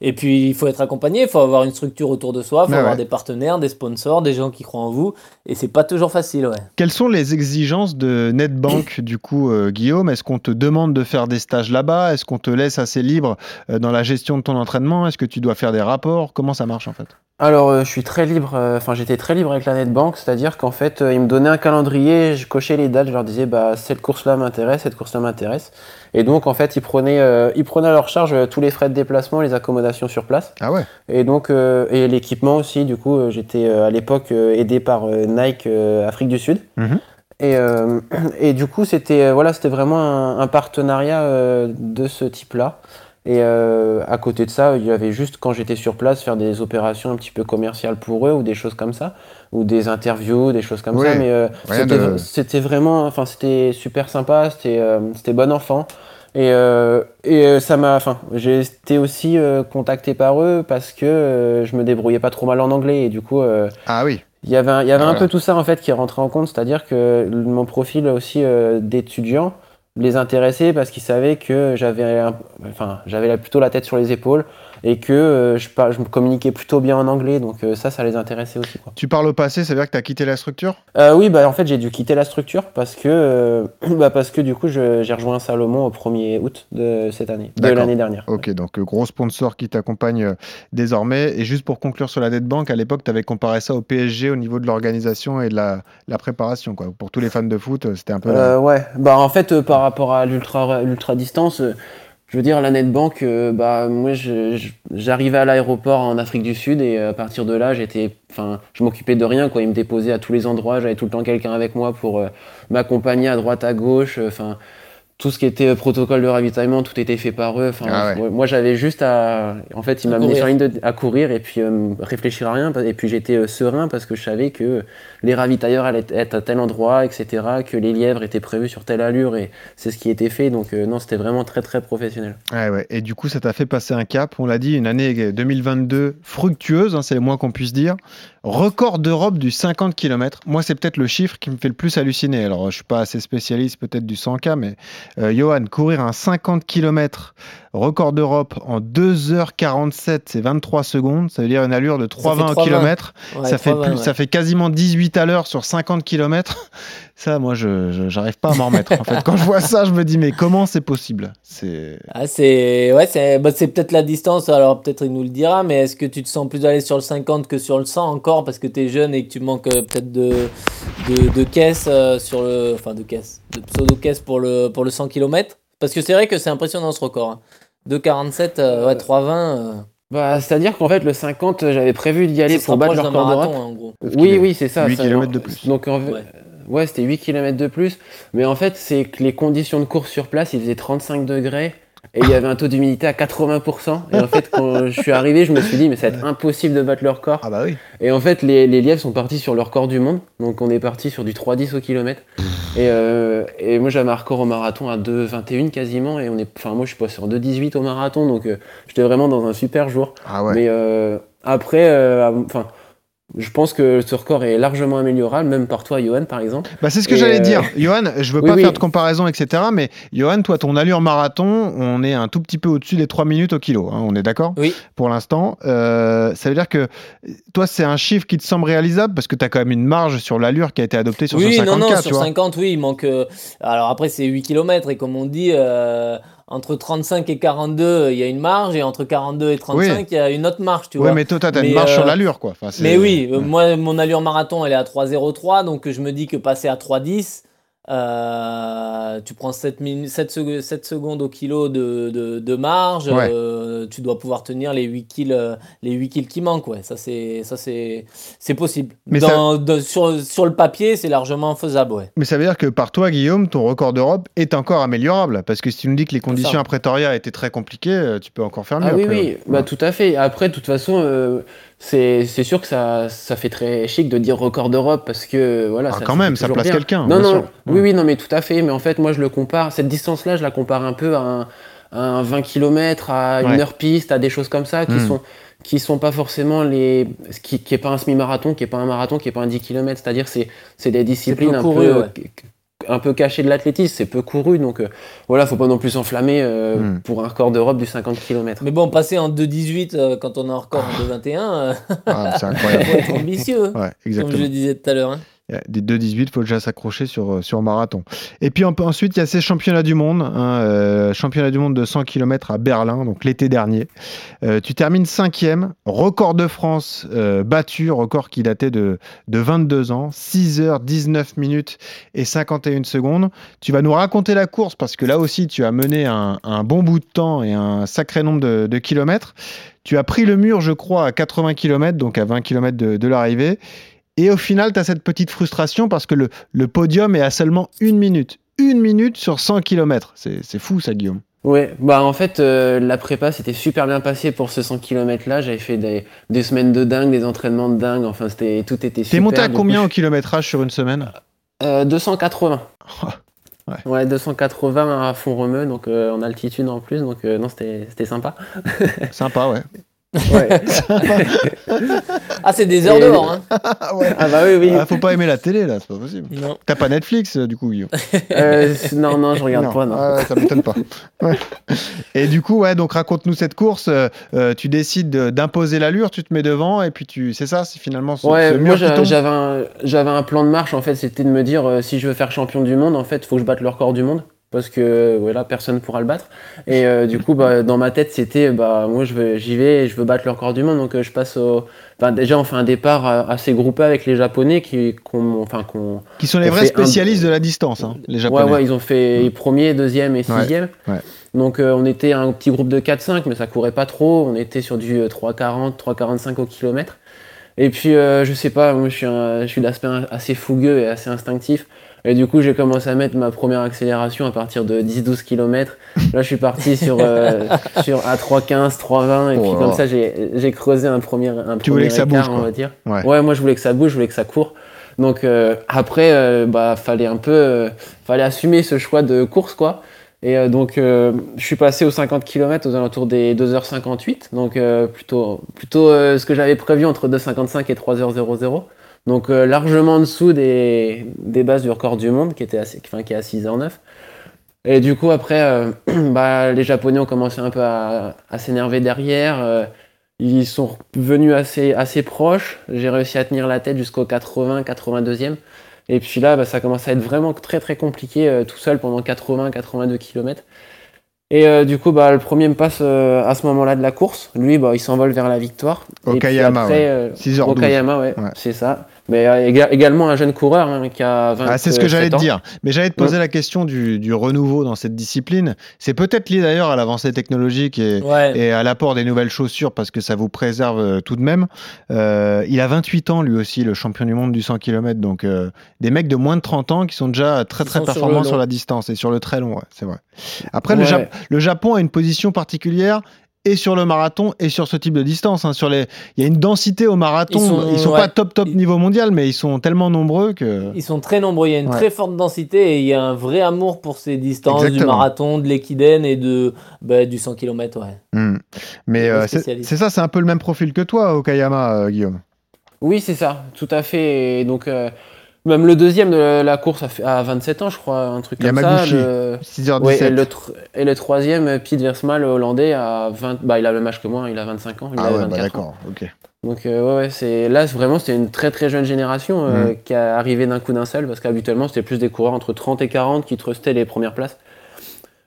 et puis il faut être accompagné, il faut avoir une structure autour de soi, il faut avoir ouais. des partenaires, des sponsors, des gens qui croient en vous, et c'est pas toujours facile, ouais. Quelles sont les exigences de NetBank, du coup, euh, Guillaume? Est-ce qu'on te demande de faire des stages là-bas? Est-ce qu'on te laisse assez libre euh, dans la gestion de ton entraînement? Est-ce que tu dois faire des rapports? Comment ça marche en fait? Alors, euh, je suis très libre, euh, enfin, j'étais très libre avec la Netbank, c'est-à-dire qu'en fait, euh, ils me donnaient un calendrier, je cochais les dates, je leur disais, bah, cette course-là m'intéresse, cette course-là m'intéresse. Et donc, en fait, ils prenaient, euh, ils prenaient à leur charge euh, tous les frais de déplacement, les accommodations sur place. Ah ouais Et donc, euh, et l'équipement aussi, du coup, j'étais à l'époque aidé par Nike Afrique du Sud. Mhm. Et, et du coup, c'était voilà, c'était vraiment un, un partenariat de ce type-là. Et euh, à côté de ça, il y avait juste quand j'étais sur place faire des opérations un petit peu commerciales pour eux ou des choses comme ça, ou des interviews, des choses comme Oui, ça. Mais euh, c'était de- vraiment, enfin c'était super sympa, c'était euh, c'était bon enfant. Et, euh, et euh, ça m'a, enfin, j'ai été aussi euh, contacté par eux parce que je me débrouillais pas trop mal en anglais et du coup. euh, Ah oui. il y avait, un, il y avait un Voilà. peu tout ça en fait qui rentré en compte, c'est-à-dire que mon profil aussi d'étudiant les intéressait parce qu'ils savaient que j'avais, enfin, j'avais plutôt la tête sur les épaules et que euh, je, par- je me communiquais plutôt bien en anglais, donc euh, ça, ça les intéressait aussi. Quoi. Tu parles au passé, ça veut dire que tu as quitté la structure? Euh, oui, bah en fait j'ai dû quitter la structure parce que, bah, parce que du coup j'ai rejoint Salomon au 1er août de cette année, de l'année dernière. Ok, donc gros sponsor qui t'accompagne désormais. Et juste pour conclure sur la NetBank, à l'époque, tu avais comparé ça au PSG au niveau de l'organisation et de la, la préparation. Quoi. Pour tous les fans de foot, c'était un peu... ouais, bah en fait par rapport à l'ultra distance, je veux dire la Netbank, euh, bah moi j'arrivais à l'aéroport en Afrique du Sud et euh, à partir de là j'étais, enfin je m'occupais de rien quoi, ils me déposaient à tous les endroits, j'avais tout le temps quelqu'un avec moi pour euh, m'accompagner à droite à gauche, euh, enfin tout ce qui était euh, protocole de ravitaillement, tout était fait par eux. Enfin, Ah ouais. moi j'avais juste à, en fait ils m'amenaient sur la ligne de- à courir et puis euh, réfléchir à rien et puis j'étais euh, serein parce que je savais que les ravitailleurs allaient être à tel endroit, etc. Que les lièvres étaient prévus sur telle allure et c'est ce qui était fait. Donc euh, non, c'était vraiment très très professionnel. Ouais, ouais. Et du coup, ça t'a fait passer un cap. On l'a dit, une année 2022 fructueuse, hein, c'est le moins qu'on puisse dire. Record d'Europe du 50 km. Moi, c'est peut-être le chiffre qui me fait le plus halluciner. Alors, je suis pas assez spécialiste peut-être du 100K, mais euh, Johan, courir un 50 km, record d'Europe en 2h47, c'est 23 secondes. Ça veut dire une allure de 3,20 3,20. km. Ouais, ça, fait 3,20, plus, ouais. ça fait quasiment 18 à l'heure sur 50 km. Ça, moi, je j'arrive pas à m'en remettre. En fait, quand je vois ça, je me dis, mais comment c'est possible? C'est Ah, c'est ouais, c'est bah, c'est peut-être la distance, alors peut-être il nous le dira, mais est-ce que tu te sens plus à l'aise sur le 50 que sur le 100 encore parce que tu es jeune et que tu manques euh, peut-être de, de, de caisse euh, sur le. Enfin, de caisse, de pseudo-caisse pour le, pour le 100 km Parce que c'est vrai que c'est impressionnant ce record. Hein. 2,47, euh, ouais, 3,20. euh, Bah, c'est-à-dire qu'en fait le 50, euh, j'avais prévu d'y aller pour battre le record marathon, d'Europe. hein, en gros. Oui, oui, c'est ça. 8 ça, kilomètres de plus. Donc, en fait- Ouais. Ouais, c'était 8 km de plus. Mais en fait, c'est que les conditions de course sur place, il faisait 35 degrés. Et il y avait un taux d'humidité à 80%. Et en fait, quand je suis arrivé, je me suis dit, mais ça va être impossible de battre le record. Ah bah oui. Et en fait, les, les lièvres sont partis sur le record du monde. Donc, on est parti sur du 3,10 au kilomètre. Et, euh, et moi, j'avais un record au marathon à 2,21 quasiment. Et on est, enfin, moi, je suis passé en 2,18 au marathon. Donc, euh, j'étais vraiment dans un super jour. Ah ouais. Mais euh, après, enfin, je pense que ce record est largement améliorable, même par toi, Johan, par exemple. Bah, c'est ce que j'allais euh, dire. Johan, je veux oui, pas oui. faire de comparaison, etc. Mais Johan, toi, ton allure marathon, on est un tout petit peu au-dessus des 3 minutes au kilo. hein, on est d'accord Oui. Pour l'instant. Euh, ça veut dire que toi, c'est un chiffre qui te semble réalisable parce que tu as quand même une marge sur l'allure qui a été adoptée sur oui, ce 54, non, non, sur vois. 50, oui, il manque. euh, alors après, c'est 8 km et comme on dit, entre 35 et 42, il y a une marge et entre 42 et 35, Oui. il y a une autre marge, tu Oui, vois. mais toi, tu as une marge sur euh, l'allure, quoi. Enfin, Mais oui, moi, mon allure marathon, elle est à 3,03, donc je me dis que passer à 3,10, euh, tu prends 7, minutes, 7, sec- 7 secondes au kilo de, de, de marge, Ouais. euh, tu dois pouvoir tenir les 8 kills, euh, les 8 kills qui manquent, ouais. Ça, c'est, ça, c'est, c'est possible. Mais Dans- sur, sur le papier, c'est largement faisable, ouais. Mais ça veut dire que par toi, Guillaume, ton record d'Europe est encore améliorable. Parce que si tu nous dis que les conditions à Pretoria étaient très compliquées, tu peux encore faire mieux. Ah oui, oui, bah, tout à fait. Après, de toute façon, euh, c'est c'est sûr que ça, ça fait très chic de dire record d'Europe parce que voilà. Ah, ça, quand même, ça place quelqu'un, Non, bien non, sûr. oui, oui, non, mais tout à fait. Mais en fait, moi, je le compare, cette distance-là, je la compare un peu à un, à un 20 km, à une Ouais. heure piste, à des choses comme ça qui Mm. sont qui sont pas forcément les qui, qui est pas un semi-marathon qui est pas un marathon qui est pas un 10 km c'est-à-dire c'est c'est des disciplines un couru, peu ouais. Un peu cachées de l'athlétisme c'est peu couru donc euh, voilà faut pas non plus s'enflammer euh, Mm. pour un record d'Europe du 50 km Mais bon, passer en 2,18 euh, quand on a un record en 2,21, euh, Ah, c'est faut incroyable. être ambitieux, Ouais, comme je le disais tout à l'heure. hein. A Des 2-18, il faut déjà s'accrocher sur, euh, marathon. Et puis ensuite, il y a ces championnats du monde. Hein, euh, championnat du monde de 100 km à Berlin, donc l'été dernier. Euh, tu termines cinquième, record de France euh, battu, record qui datait de, de 22 ans, 6 heures 19 minutes et 51 secondes. Tu vas nous raconter la course parce que là aussi, tu as mené un, bon bout de temps et un sacré nombre de, kilomètres. Tu as pris le mur, je crois, à 80 km, donc à 20 km de l'arrivée. Et au final, tu as cette petite frustration parce que le, le podium est à seulement une minute. Une minute sur 100 km. C'est fou ça, Guillaume. Ouais, bah en fait, euh, la prépa s'était super bien passée pour ce 100 km là. J'avais fait des, des semaines de dingue, des entraînements de dingue. Enfin, c'était tout était super. T'es monté à combien coup, au kilométrage sur une semaine? Je- euh, 280. Ouais. Ouais, 280 à fond remue, donc euh, en altitude en plus. Donc euh, non, c'était c'était sympa. Sympa, ouais. Ouais. Ah, c'est des heures Et- dehors. Hein. Ah ouais. ah bah oui, oui. Ah, faut pas aimer la télé là, c'est pas possible. Non. T'as pas Netflix euh, du coup, Guillaume? Euh, non, non, je regarde pas. Non. Ah ça m'étonne pas. Ouais. Et du coup, ouais, donc raconte-nous cette course. euh, tu décides de- d'imposer l'allure, tu te mets devant et puis tu, c'est ça, c'est finalement ce, Ouais, ce mur moi j'avais un, j'avais un plan de marche en fait, c'était de me dire euh, si je veux faire champion du monde, en fait, faut que je batte le record du monde parce que voilà, personne pourra le battre. Et euh, du coup, bah, dans ma tête, c'était bah moi je veux, j'y vais, et je veux battre le record du monde, donc euh, je passe au. Enfin, déjà, on fait un départ euh, assez groupé avec les Japonais qui, enfin. Qui sont les vrais un- spécialistes de la distance, hein, les Ouais, Japonais. ouais, ils ont fait premier, deuxième et Ouais, sixième. ouais. Donc euh, on était un petit groupe de 4-5, mais ça courait pas trop. On était sur du euh, 3,40, 3,45 au kilomètre. Et puis, je sais pas, moi je suis, un- je suis d'aspect assez fougueux et assez instinctif. Et du coup, j'ai commencé à mettre ma première accélération à partir de 10-12 km. Là, je suis parti sur, euh, sur à 3,15, 3,20. Et Oh puis, là comme ça, j'ai j'ai creusé un premier, un Tu voulais premier que ça écart, bouge, on va dire. Ouais. moi, je voulais que ça bouge, je voulais que ça court. Donc, euh, après, euh, bah, fallait un peu, euh, fallait assumer ce choix de course, quoi. Et euh, donc, euh, je suis passé aux 50 km aux alentours des 2h58. Donc, euh, plutôt, plutôt euh, ce que j'avais prévu entre 2h55 et 3h00. Donc, euh, largement en dessous des, bases du record du monde qui, était assez, enfin, est à 6h09. Et du coup, après, euh, bah, les Japonais ont commencé un peu à, à s'énerver derrière. euh, ils sont venus assez, proches. J'ai réussi à tenir la tête jusqu'au 80, 82e. Et puis là, bah, ça commence à être vraiment très très compliqué tout seul pendant 80, 82 km. Et euh, du coup, bah, le premier me passe euh, à ce moment-là de la course. Lui, bah, il s'envole vers la victoire. Et puis Okayama, après, ouais. euh, 6h12. Okayama, ouais, Ouais. c'est ça. Mais euh, éga- également un jeune coureur hein, qui a 20 Ah, c'est ce que j'allais te dire. Mais j'allais te poser la question du, du renouveau dans cette discipline. C'est peut-être lié d'ailleurs à l'avancée technologique et, Ouais. et à l'apport des nouvelles chaussures parce que ça vous préserve euh, tout de même. Euh, il a 28 ans lui aussi, le champion du monde du 100 km. Donc euh, des mecs de moins de 30 ans qui sont déjà très très sur performants sur, la distance et sur le très long, ouais, c'est vrai. Après, le, le Japon a une position particulière. Et sur le marathon et sur ce type de distance. hein. Sur les... Il y a une densité au marathon. Ils Ils sont- sont, ouais. pas top top niveau mondial, mais ils sont tellement nombreux que. Ils sont très nombreux, il y a une Ouais. très forte densité et il y a un vrai amour pour ces distances du marathon, de l'équidène et de, bah, du 100 km. Ouais. Hmm. Mais euh, c'est ça, c'est un peu le même profil que toi, Okayama, euh, Guillaume. Oui, c'est ça, tout à fait. Et donc, euh, même le deuxième de la course à 27 ans, je crois, un truc comme ça. Le... 6h17. Ouais, et, le et, le troisième, Pete Versma, le hollandais, à 20... bah, il a le même âge que moi, il a 25 ans. Il ah a ouais, 24 bah d'accord, ok. Donc euh, ouais, c'est là vraiment c'était une très très jeune génération euh, Mm. qui a arrivé d'un coup d'un seul parce qu'habituellement c'était plus des coureurs entre 30 et 40 qui trustaient les premières places.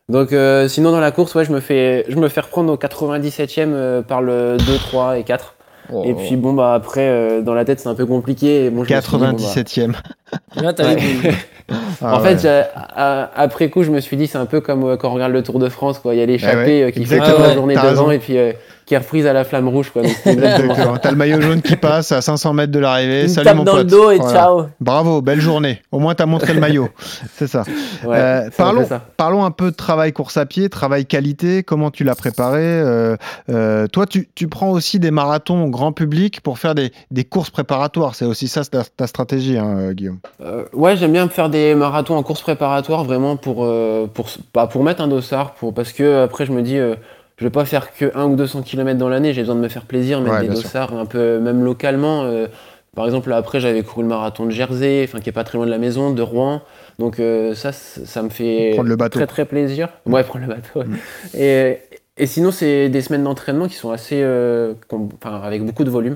Donc euh, sinon dans la course ouais je me fais je me fais reprendre au 97e euh, par le 2, 3 et 4. Oh. Et puis bon bah après euh, dans la tête c'est un peu compliqué. Et bon, je me suis dit, bon, bah, 97ème. Là, t'as Ouais. les- Ah en ouais. fait, j'ai- à- après coup, je me suis dit, c'est un peu comme euh, quand on regarde le Tour de France, quoi. Il y a l'échappée ouais, euh, qui fait exactement, toute la journée devant et puis euh, qui est reprise à la flamme rouge, quoi. Donc. T'as le maillot jaune qui passe à 500 mètres de l'arrivée. Salut tape mon dans le pote. dos et Voilà. ciao. Bravo, belle journée. Au moins, t'as montré le maillot. C'est ça. Ouais, Euh, parlons, ça. parlons un peu de travail course à pied, travail qualité. Comment tu l'as préparé euh, euh, Toi, tu, tu prends aussi des marathons au grand public pour faire des, des courses préparatoires. C'est aussi ça ta, ta stratégie, hein, Guillaume. Ouais, j'aime bien me faire des marathons en course préparatoire, vraiment pour, pour, bah, pour mettre un dossard, pour, parce que après, je me dis, je vais pas faire que 1 ou 200 km dans l'année, j'ai besoin de me faire plaisir, mettre Ouais, des sûr. dossards un peu, même localement. euh, par exemple, là, après, j'avais couru le marathon de Jersey, enfin, qui est pas très loin de la maison, de Rouen. Donc, euh, ça, ça me fait le bateau. très, très plaisir. Ouais, prendre le bateau. ouais. Et, et sinon, c'est des semaines d'entraînement qui sont assez, euh, avec beaucoup de volume.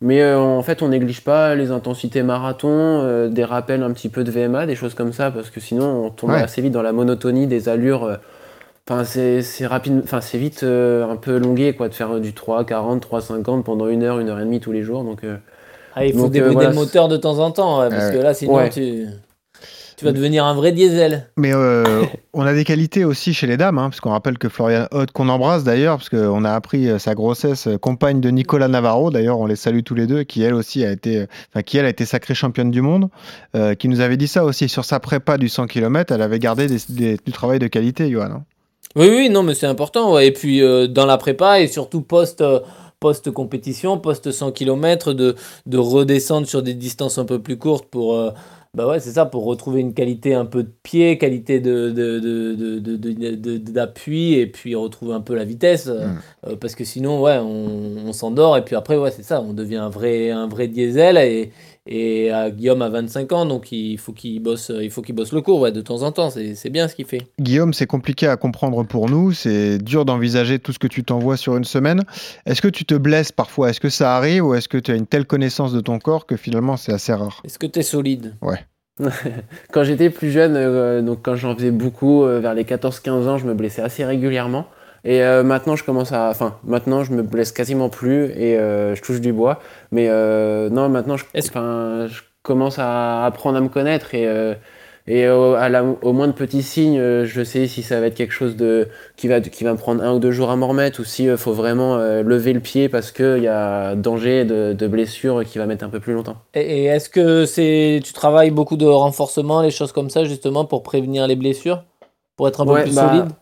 Mais euh, en fait, on néglige pas les intensités marathon, euh, des rappels un petit peu de VMA, des choses comme ça, parce que sinon, on tombe Ouais. assez vite dans la monotonie des allures. euh, Enfin, c'est c'est rapide, enfin, c'est vite euh, un peu longué, quoi, de faire du 3, 40, 3, 50 pendant une heure, une heure et demie tous les jours. Donc, euh, Ah, il faut Donc, euh, débridé voilà, le moteur de temps en temps, ouais, parce Ah que là, sinon, Ouais. tu, tu vas devenir un vrai diesel. Mais euh, on a des qualités aussi chez les dames, hein, parce qu'on rappelle que Florian Hoth, qu'on embrasse d'ailleurs, parce qu'on a appris sa grossesse, compagne de Nicolas Navarro, d'ailleurs, on les salue tous les deux, qui elle aussi a été, enfin, qui elle a été sacrée championne du monde, euh, qui nous avait dit ça aussi sur sa prépa du 100 km, elle avait gardé des- des- du travail de qualité, Johan. hein. Oui, oui, non, mais c'est important. Ouais. Et puis euh, dans la prépa et surtout post, euh, post-compétition, post-100 km, de, de redescendre sur des distances un peu plus courtes pour, euh, bah ouais, c'est ça, pour retrouver une qualité un peu de pied, qualité de, de, de, de- de- de- de- d'appui et puis retrouver un peu la vitesse. euh, Mm. euh, parce que sinon, ouais, on, on s'endort et puis après, ouais, c'est ça, on devient un vrai, un vrai diesel et. Et euh, Guillaume a 25 ans, donc il faut qu'il bosse, il faut qu'il bosse le cours ouais, de temps en temps. C'est c'est bien ce qu'il fait. Guillaume, c'est compliqué à comprendre pour nous, c'est dur d'envisager tout ce que tu t'envoies sur une semaine. Est-ce que tu te blesses parfois? Est-ce que ça arrive ou est-ce que tu as une telle connaissance de ton corps que finalement c'est assez rare? Est-ce que tu es solide? Quand j'étais plus jeune, euh, donc quand j'en faisais beaucoup, euh, vers les 14-15 ans, je me blessais assez régulièrement. Et euh, maintenant, je commence à. Enfin, maintenant, je me blesse quasiment plus et euh, je touche du bois. Mais euh, non, maintenant, je, Est-ce- enfin, je commence à apprendre à me connaître et, et au, à la- au moins de petits signes, je sais si ça va être quelque chose de, qui, va, qui va me prendre un ou deux jours à m'en remettre ou si il faut vraiment lever le pied parce qu'il y a danger de, de blessure qui va mettre un peu plus longtemps. Et, et est-ce que c'est tu travailles beaucoup de renforcement, les choses comme ça, justement, pour prévenir les blessures? Pour être un peu plus bah, solide?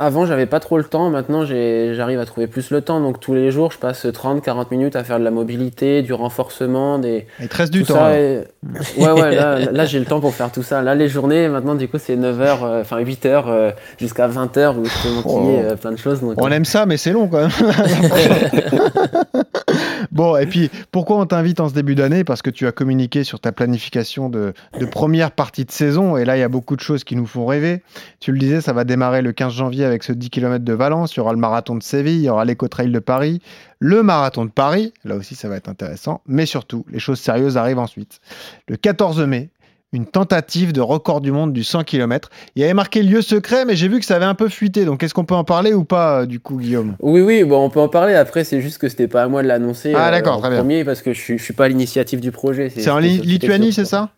Avant, j'avais pas trop le temps. Maintenant, j'arrive à trouver plus le temps. Donc, tous les jours, je passe 30-40 minutes à faire de la mobilité, du renforcement, des. Il te reste du tout temps. et- Ouais, ouais, là, là, j'ai le temps pour faire tout ça. Là, les journées, maintenant, du coup, c'est 9h, euh, enfin 8h jusqu'à 20h où je peux m'enquiller Oh. euh, plein de choses. Donc, On aime ça, mais c'est long quand même. bon, et puis pourquoi on t'invite en ce début d'année? Parce que tu as communiqué sur ta planification de, première partie de saison, et là il y a beaucoup de choses qui nous font rêver. Tu le disais, ça va démarrer le 15 janvier avec ce 10 km de Valence, il y aura le marathon de Séville, il y aura l'éco-trail de Paris, le marathon de Paris, là aussi ça va être intéressant, mais surtout, les choses sérieuses arrivent ensuite. Le 14 mai, une tentative de record du monde du 100 km. Il y avait marqué lieu secret, mais j'ai vu que ça avait un peu fuité. Donc, est-ce qu'on peut en parler ou pas, euh, du coup, Guillaume? Oui, oui, bon, on peut en parler. Après, c'est juste que c'était pas à moi de l'annoncer. Ah, euh, d'accord, en très bien. parce que je je suis pas à l'initiative du projet. C'est en Li- Lituanie, c'est ça?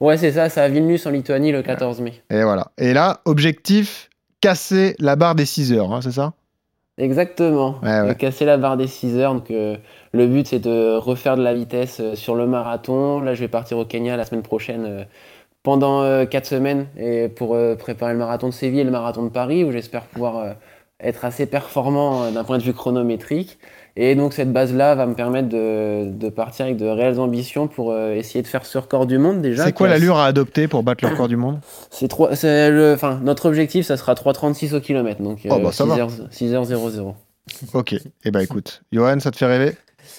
Ouais, c'est ça. C'est à Vilnius, en Lituanie, le 14 mai. Et voilà. Et là, objectif casser la barre des 6 heures, hein, c'est ça? Exactement. Ouais, casser la barre des 6 heures. Donc, euh, le but, c'est de refaire de la vitesse euh, sur le marathon. Là, je vais partir au Kenya la semaine prochaine euh, pendant 4 semaines et pour euh, préparer le marathon de Séville et le marathon de Paris, où j'espère pouvoir euh, être assez performant d'un point de vue chronométrique. Et donc, cette base-là va me permettre de, de partir avec de réelles ambitions pour euh, essayer de faire ce record du monde déjà. C'est quoi l'allure à adopter pour battre le record du monde c'est trois, c'est le, enfin, notre objectif, ça sera 3,36 au kilomètre, donc Oh, bah, ça va. 6h, 6h00. Ok. Eh ben écoute, Johan, ça te fait rêver?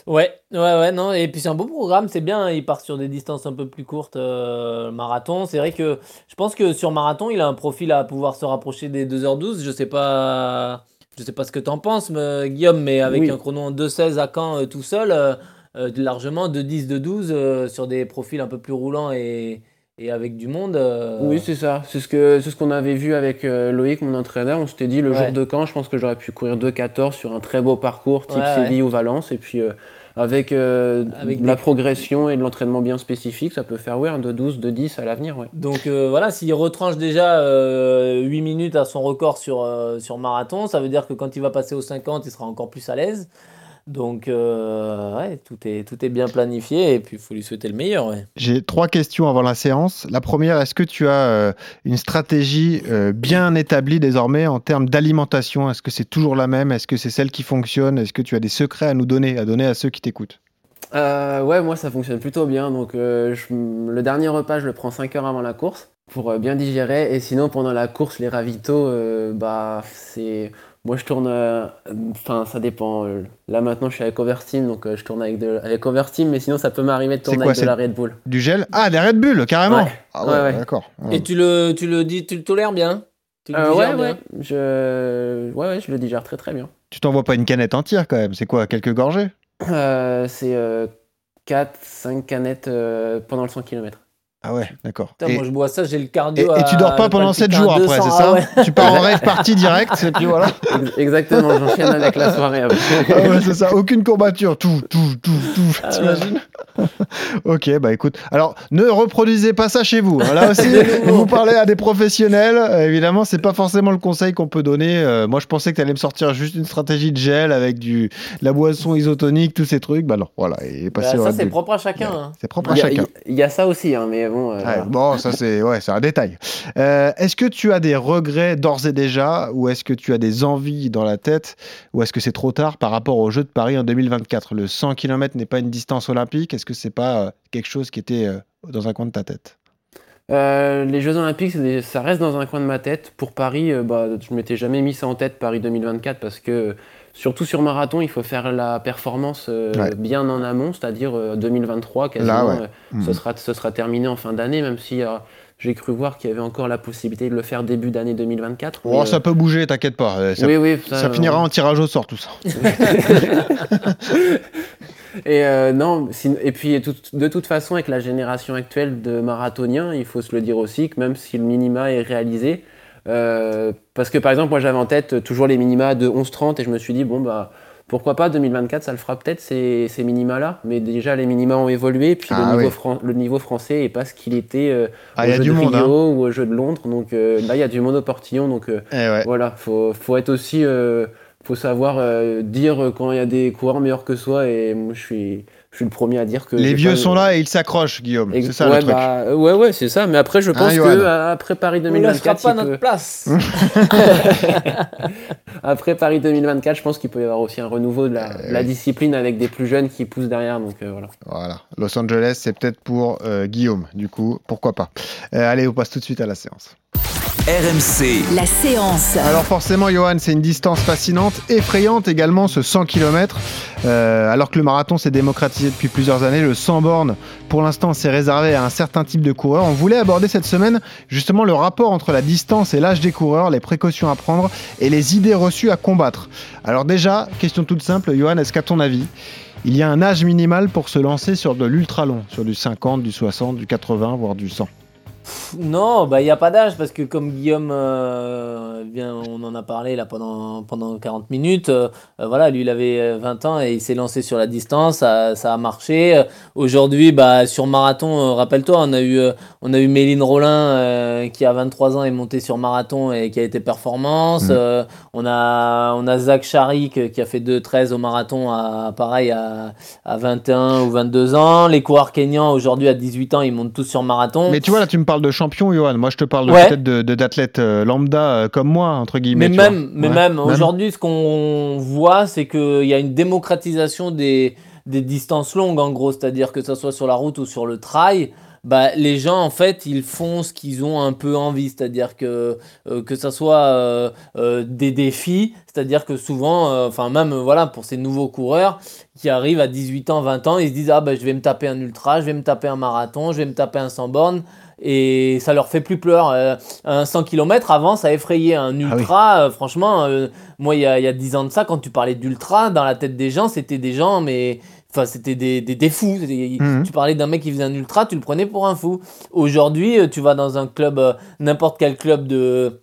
Ouais, ouais, ouais, non. Et puis c'est un beau programme, c'est bien. hein, Il part sur des distances un peu plus courtes, euh, marathon. C'est vrai que je pense que sur marathon, il a un profil à pouvoir se rapprocher des 2h12. Je sais pas, je sais pas ce que t'en penses, mais, Guillaume, mais avec Oui. un chrono en 2.16 à Caen euh, tout seul, euh, euh, largement de 10, de 12 euh, sur des profils un peu plus roulants et, et avec du monde. euh, Oui, c'est ça. C'est ce que c'est ce qu'on avait vu avec euh, Loïc, mon entraîneur. On s'était dit le Ouais. jour de Caen, je pense que j'aurais pu courir 2,14 sur un très beau parcours type Ouais, ouais. Séville ou Valence. Et puis euh, avec, euh, Avec la des- progression et de l'entraînement bien spécifique, ça peut faire ouais, un de 12, de 10 à l'avenir. Ouais. Donc euh, voilà, s'il retranche déjà euh, 8 minutes à son record sur, euh, sur marathon, ça veut dire que quand il va passer aux 50, il sera encore plus à l'aise. Donc euh, ouais, tout est, tout est bien planifié et puis il faut lui souhaiter le meilleur. Ouais. J'ai trois questions avant la séance. La première, est-ce que tu as euh, une stratégie euh, bien établie désormais en termes d'alimentation? Est-ce que c'est toujours la même? Est-ce que c'est celle qui fonctionne? Est-ce que tu as des secrets à nous donner, à donner à ceux qui t'écoutent? Euh, ouais, moi ça fonctionne plutôt bien. Donc euh, je- le dernier repas, je le prends 5 heures avant la course pour euh, bien digérer. Et sinon, pendant la course, les ravitaux, euh, bah c'est. Moi je tourne. euh, Enfin, ça dépend. euh, Là maintenant, je suis avec Oversteam, donc euh, je tourne avec, de, avec Oversteam, mais sinon ça peut m'arriver de tourner quoi, avec de la Red Bull. Du gel? Ah, des Red Bull, carrément Ouais. Ah ouais, Ouais, ouais. d'accord. Et tu le, tu le dis, tu le tolères bien? Tu le Euh, digères ouais, bien ouais, je... ouais, ouais, je le digère très très bien. Tu t'envoies pas une canette entière quand même C'est quoi, quelques gorgées? Euh, c'est 4-5 canettes euh, pendant le 100 km. Ah ouais, d'accord. Et, moi je bois ça, j'ai le et- cardio. et tu à- dors pas pendant 7 palpitant jours après, 200, c'est ah ça ouais. Tu pars en rêve partie direct, et puis voilà. Ex- Exactement, j'enchaîne avec la soirée. Ah ouais, c'est ça, aucune courbature, tout, tout, tout, tout, Ah t'imagines Ok, bah écoute, alors ne reproduisez pas ça chez vous. hein. Là aussi, vous parlez à des professionnels. Évidemment, c'est pas forcément le conseil qu'on peut donner. Euh, moi, je pensais que tu allais me sortir juste une stratégie de gel avec du de la boisson isotonique, tous ces trucs. Bah non, voilà. Et Bah, ça c'est propre à chacun. hein. C'est propre à Il y, chacun. il y a ça aussi, hein, mais bon. euh, Ouais, bon, ça c'est ouais, un détail. Euh, est-ce que tu as des regrets d'ores et déjà, ou est-ce que tu as des envies dans la tête, ou est-ce que c'est trop tard par rapport aux Jeux de Paris en 2024 Le 100 km n'est pas une distance olympique. Est-ce que c'est pas euh, quelque chose qui était dans un coin de ta tête? Euh, les Jeux Olympiques, des- ça reste dans un coin de ma tête. Pour Paris, euh, bah, je m'étais jamais mis ça en tête, Paris 2024, parce que surtout sur marathon, il faut faire la performance euh, Ouais. bien en amont, c'est-à-dire euh, 2023 quasiment. Là, ouais. euh, Mhm. ce, sera, ce sera terminé en fin d'année, même si euh, j'ai cru voir qu'il y avait encore la possibilité de le faire début d'année 2024. Oh, mais, euh, ça peut bouger, t'inquiète pas. Euh, Ça, oui, oui, ça euh, finira en tirage au sort tout ça. Et euh, non, et puis tout- de toute façon, avec la génération actuelle de marathoniens, il faut se le dire aussi que même si le minima est réalisé, euh, parce que par exemple, moi j'avais en tête toujours les minima de 11-30 et je me suis dit, bon bah pourquoi pas 2024, ça le fera peut-être ces, ces minima-là, mais déjà les minima ont évolué, puis Ah le, niveau oui. fran- le niveau français est pas ce qu'il était euh, Ah, au jeu de monde, hein. ou au jeu de Londres, donc euh, là il y a du monde au portillon, donc euh, Eh ouais. voilà, faut, faut être aussi, faut savoir dire quand il y a des coureurs meilleurs que soi. Et moi, je suis, suis le premier à dire que. Les vieux pas- sont là et ils s'accrochent, Guillaume. Ex- C'est ça ouais, le truc. bah, euh, ouais, ouais, c'est ça. Mais après, je Hein, pense Johan que euh, après Paris On ne laissera 2024, pas il notre peut- place. après Paris 2024, je pense qu'il peut y avoir aussi un renouveau de la, la discipline avec des plus jeunes qui poussent derrière. Donc euh, voilà. Voilà. Los Angeles, c'est peut-être pour euh, Guillaume, du coup, pourquoi pas. Euh, allez, on passe tout de suite à la séance. RMC, La séance. Alors forcément, Johan, c'est une distance fascinante, effrayante également, ce 100 km. Euh, alors que le marathon s'est démocratisé depuis plusieurs années, le 100 bornes, pour l'instant, c'est réservé à un certain type de coureurs. On voulait aborder cette semaine justement le rapport entre la distance et l'âge des coureurs, les précautions à prendre et les idées reçues à combattre. Alors déjà, question toute simple, Johan, est-ce qu'à ton avis, il y a un âge minimal pour se lancer sur de l'ultra long, sur du 50, du 60, du 80, voire du 100 Non, bah il n'y a pas d'âge parce que comme Guillaume euh, vient, on en a parlé là pendant, pendant 40 minutes, euh, euh, voilà, lui il avait euh, 20 ans et il s'est lancé sur la distance, ça, ça a marché. Euh, Aujourd'hui, bah, sur marathon, euh, rappelle-toi, on a eu, euh, on a eu Méline Rollin euh, qui a 23 ans est montée sur marathon et qui a été performance. Euh, on, a, on a Zach Charik qui a fait 2-13 au marathon à, pareil à, à 21 ou 22 ans. Les coureurs kenyans aujourd'hui à 18 ans, ils montent tous sur marathon. Mais tu vois, là, tu me parles de champion, Johan. Moi, je te parle Ouais. peut-être de- d'athlètes euh, lambda euh, comme moi, entre guillemets. Mais vois. même, mais Ouais. même aujourd'hui, ce qu'on voit, c'est qu'il y a une démocratisation des, des distances longues, en gros, c'est-à-dire que ce soit sur la route ou sur le trail. bah, les gens, en fait, ils font ce qu'ils ont un peu envie. C'est-à-dire que, euh, que ça soit euh, euh, des défis, c'est-à-dire que souvent, enfin, même voilà, pour ces nouveaux coureurs qui arrivent à 18 ans, 20 ans, ils se disent Ah, bah, je vais me taper un ultra, je vais me taper un marathon, je vais me taper un 100 bornes. Et ça leur fait plus peur. un 100 km avant, ça effrayait. Un Ah ultra, franchement, moi, il y a, y a 10 ans de ça, quand tu parlais d'ultra, dans la tête des gens, c'était des gens, mais Enfin, c'était des, des, des, fous. Mhm. Tu parlais d'un mec qui faisait un ultra, tu le prenais pour un fou. Aujourd'hui, euh, tu vas dans un club, euh, n'importe quel club de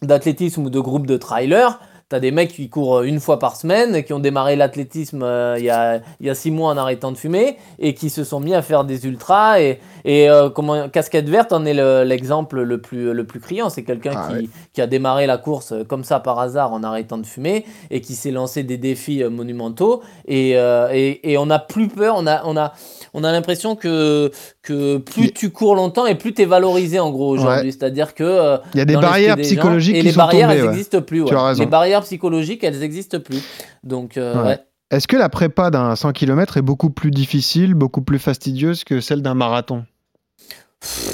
d'athlétisme ou de groupe de trailers, T'as des mecs qui courent une fois par semaine, qui ont démarré l'athlétisme euh, il, y a, y a six mois en arrêtant de fumer et qui se sont mis à faire des ultras. Et, et euh, comment, Casquette Verte en est le- l'exemple le, plus, le plus criant. C'est quelqu'un Ah qui, ouais. qui a démarré la course euh, comme ça par hasard en arrêtant de fumer et qui s'est lancé des défis euh, monumentaux. Et, euh, et, et on n'a plus peur, on a, on a, on a l'impression que, que plus tu cours longtemps et plus tu es valorisé en gros aujourd'hui. Ouais. C'est-à-dire que. euh, Il y a des barrières des gens- psychologiques et qui les sont barrières, tombées, elles ouais. n'existent plus. Tu as raison. Les barrières psychologiques, elles n'existent plus. Donc, euh. Est-ce que la prépa d'un 100 km est beaucoup plus difficile, beaucoup plus fastidieuse que celle d'un marathon?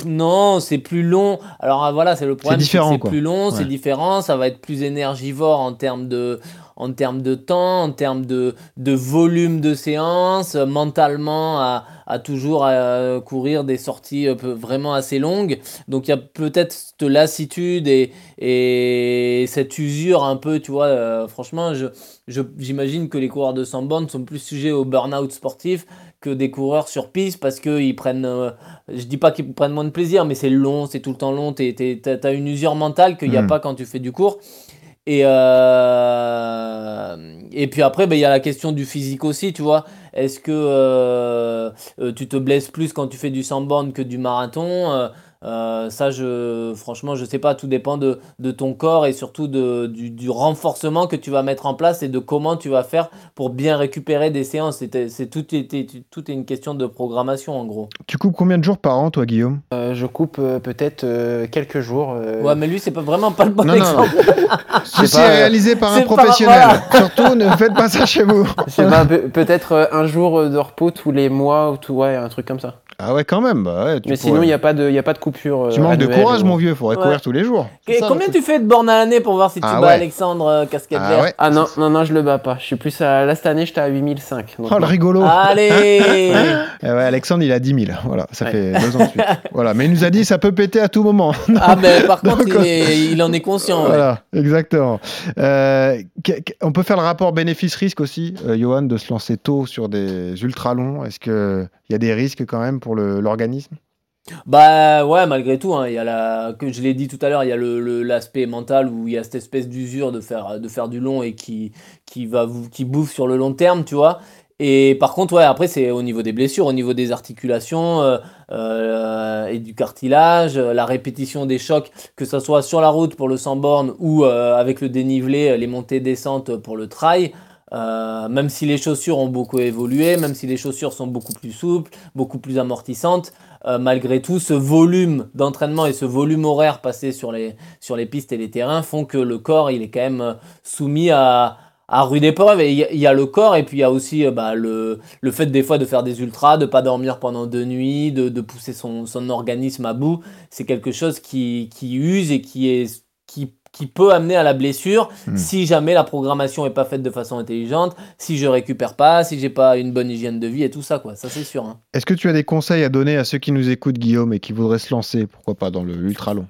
Non, c'est plus long. Alors ah, voilà, c'est le problème. c'est différent, C'est plus long, c'est différent. Ça va être plus énergivore en termes de, en termes de temps, en termes de, de volume de séance, mentalement à, à toujours euh, courir des sorties euh, vraiment assez longues. Donc il y a peut-être cette lassitude et, et cette usure un peu, tu vois. euh, franchement, je, je- j'imagine que les coureurs de 100 bornes sont plus sujets au burn-out sportif que des coureurs sur piste parce qu'ils prennent, euh, je dis pas qu'ils prennent moins de plaisir, mais c'est long, c'est tout le temps long, t'as t'as une usure mentale qu'il n'y a Mm. pas quand tu fais du cours. Et, euh, et puis après, ben, il y a la question du physique aussi, tu vois. Est-ce que euh, euh, tu te blesses plus quand tu fais du 100 bornes que du marathon Euh, ça, je, franchement, je sais pas. Tout dépend de, de ton corps et surtout de, du, du renforcement que tu vas mettre en place et de comment tu vas faire pour bien récupérer des séances. C'est, c'est tout, est, tout est une question de programmation en gros. Tu coupes combien de jours par an, toi, Guillaume? Euh, je coupe euh, peut-être euh, quelques jours. euh, Ouais, mais lui, c'est pas vraiment pas le bon Non, non, non. exemple. Ceci pas, est réalisé par un pas- professionnel. voilà. Surtout, ne faites pas ça chez vous. peut-être euh, un jour de repos tous les mois ou tout, ouais, un truc comme ça. Ah ouais, quand même. Bah ouais, tu Mais pourrais- sinon, il n'y a, pas de- y a pas de coupure. euh, Tu manques de courage, ou- mon vieux. Faudrait Ouais. courir tous les jours. Et ça, combien tu fais de bornes à l'année pour voir si tu Ah bats ouais. Alexandre euh, Casquette Ah ouais Ah non, non, non, je le bats pas. Je suis plus à. Là, cette année, j'étais à 8005. donc Oh, le rigolo. Allez Eh ouais, Alexandre, il a 10 000. Voilà, ça Ouais. fait deux ans de suite. voilà, mais il nous a dit ça peut péter à tout moment. Ah, mais par contre, Donc, il, est- il en est conscient. ouais. Voilà, exactement. Euh, on peut faire le rapport bénéfice-risque aussi, euh, Johan, de se lancer tôt sur des ultra longs. Est-ce qu'il y a des risques quand même pour le- l'organisme? Bah ouais, malgré tout, hein, y a la, comme je l'ai dit tout à l'heure, il y a le- l'aspect mental où il y a cette espèce d'usure de faire, de faire du long et qui, qui, va qui bouffe sur le long terme, tu vois. Et par contre, ouais, après, c'est au niveau des blessures, au niveau des articulations euh, euh, et du cartilage, euh, la répétition des chocs, que ce soit sur la route pour le 100 bornes ou avec le dénivelé, les montées-descentes pour le trail. Même si les chaussures ont beaucoup évolué, même si les chaussures sont beaucoup plus souples, beaucoup plus amortissantes, euh, malgré tout, ce volume d'entraînement et ce volume horaire passé sur les, sur les pistes et les terrains font que le corps, il est quand même euh, soumis à, à rude épreuve. Et il y, a- il y a le corps et puis il y a aussi euh, bah, le, le fait des fois de faire des ultras, de pas dormir pendant deux nuits, de, de pousser son, son organisme à bout. C'est quelque chose qui, qui use et qui est qui, qui peut amener à la blessure Hmm. si jamais la programmation est pas faite de façon intelligente, si je récupère pas, si j'ai pas une bonne hygiène de vie et tout ça quoi. Ça c'est sûr. hein. Est-ce que tu as des conseils à donner à ceux qui nous écoutent, Guillaume, et qui voudraient se lancer, pourquoi pas, dans le ultra long?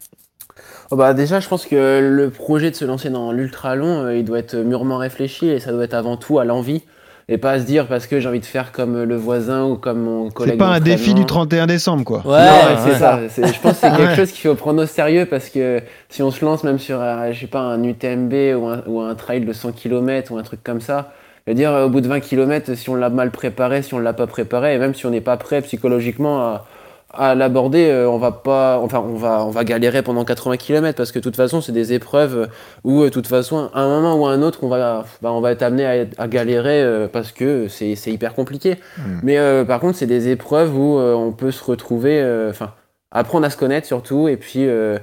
Oh bah déjà, je pense que le projet de se lancer dans l'ultra long, euh, il doit être mûrement réfléchi et ça doit être avant tout à l'envie et pas à se dire parce que j'ai envie de faire comme le voisin ou comme mon collègue. C'est pas un défi du d'entraînement. 31 décembre, quoi. Ouais, c'est ça. Je pense que c'est quelque chose qu'il faut prendre au sérieux parce que si on se lance même sur, euh, je sais pas, un UTMB ou un, ou un trail de 100 km ou un truc comme ça, je veux dire, au bout de 20 km, si on l'a mal préparé, si on l'a pas préparé, et même si on n'est pas prêt psychologiquement à, à l'aborder, euh, on va pas, enfin, on va, on va galérer pendant 80 km parce que de toute façon, c'est des épreuves où, euh, de toute façon, à un moment ou à un autre, on va, bah, on va être amené à, à galérer euh, parce que c'est c'est hyper compliqué. Mm. Mais euh, par contre, c'est des épreuves où euh, on peut se retrouver, euh, enfin, apprendre à se connaître surtout, et puis euh,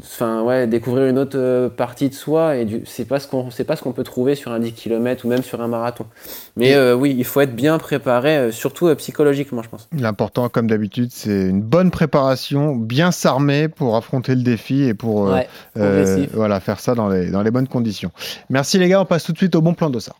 enfin ouais, découvrir une autre euh, partie de soi et du, c'est pas ce qu'on, c'est pas ce qu'on peut trouver sur un 10 km ou même sur un marathon. Mais euh, oui, il faut être bien préparé, euh, surtout euh, psychologiquement, je pense. L'important, comme d'habitude, c'est une bonne préparation, bien s'armer pour affronter le défi et pour euh, Ouais, voilà, faire ça dans les, dans les bonnes conditions. Merci les gars, on passe tout de suite au bon plan d'Ossard.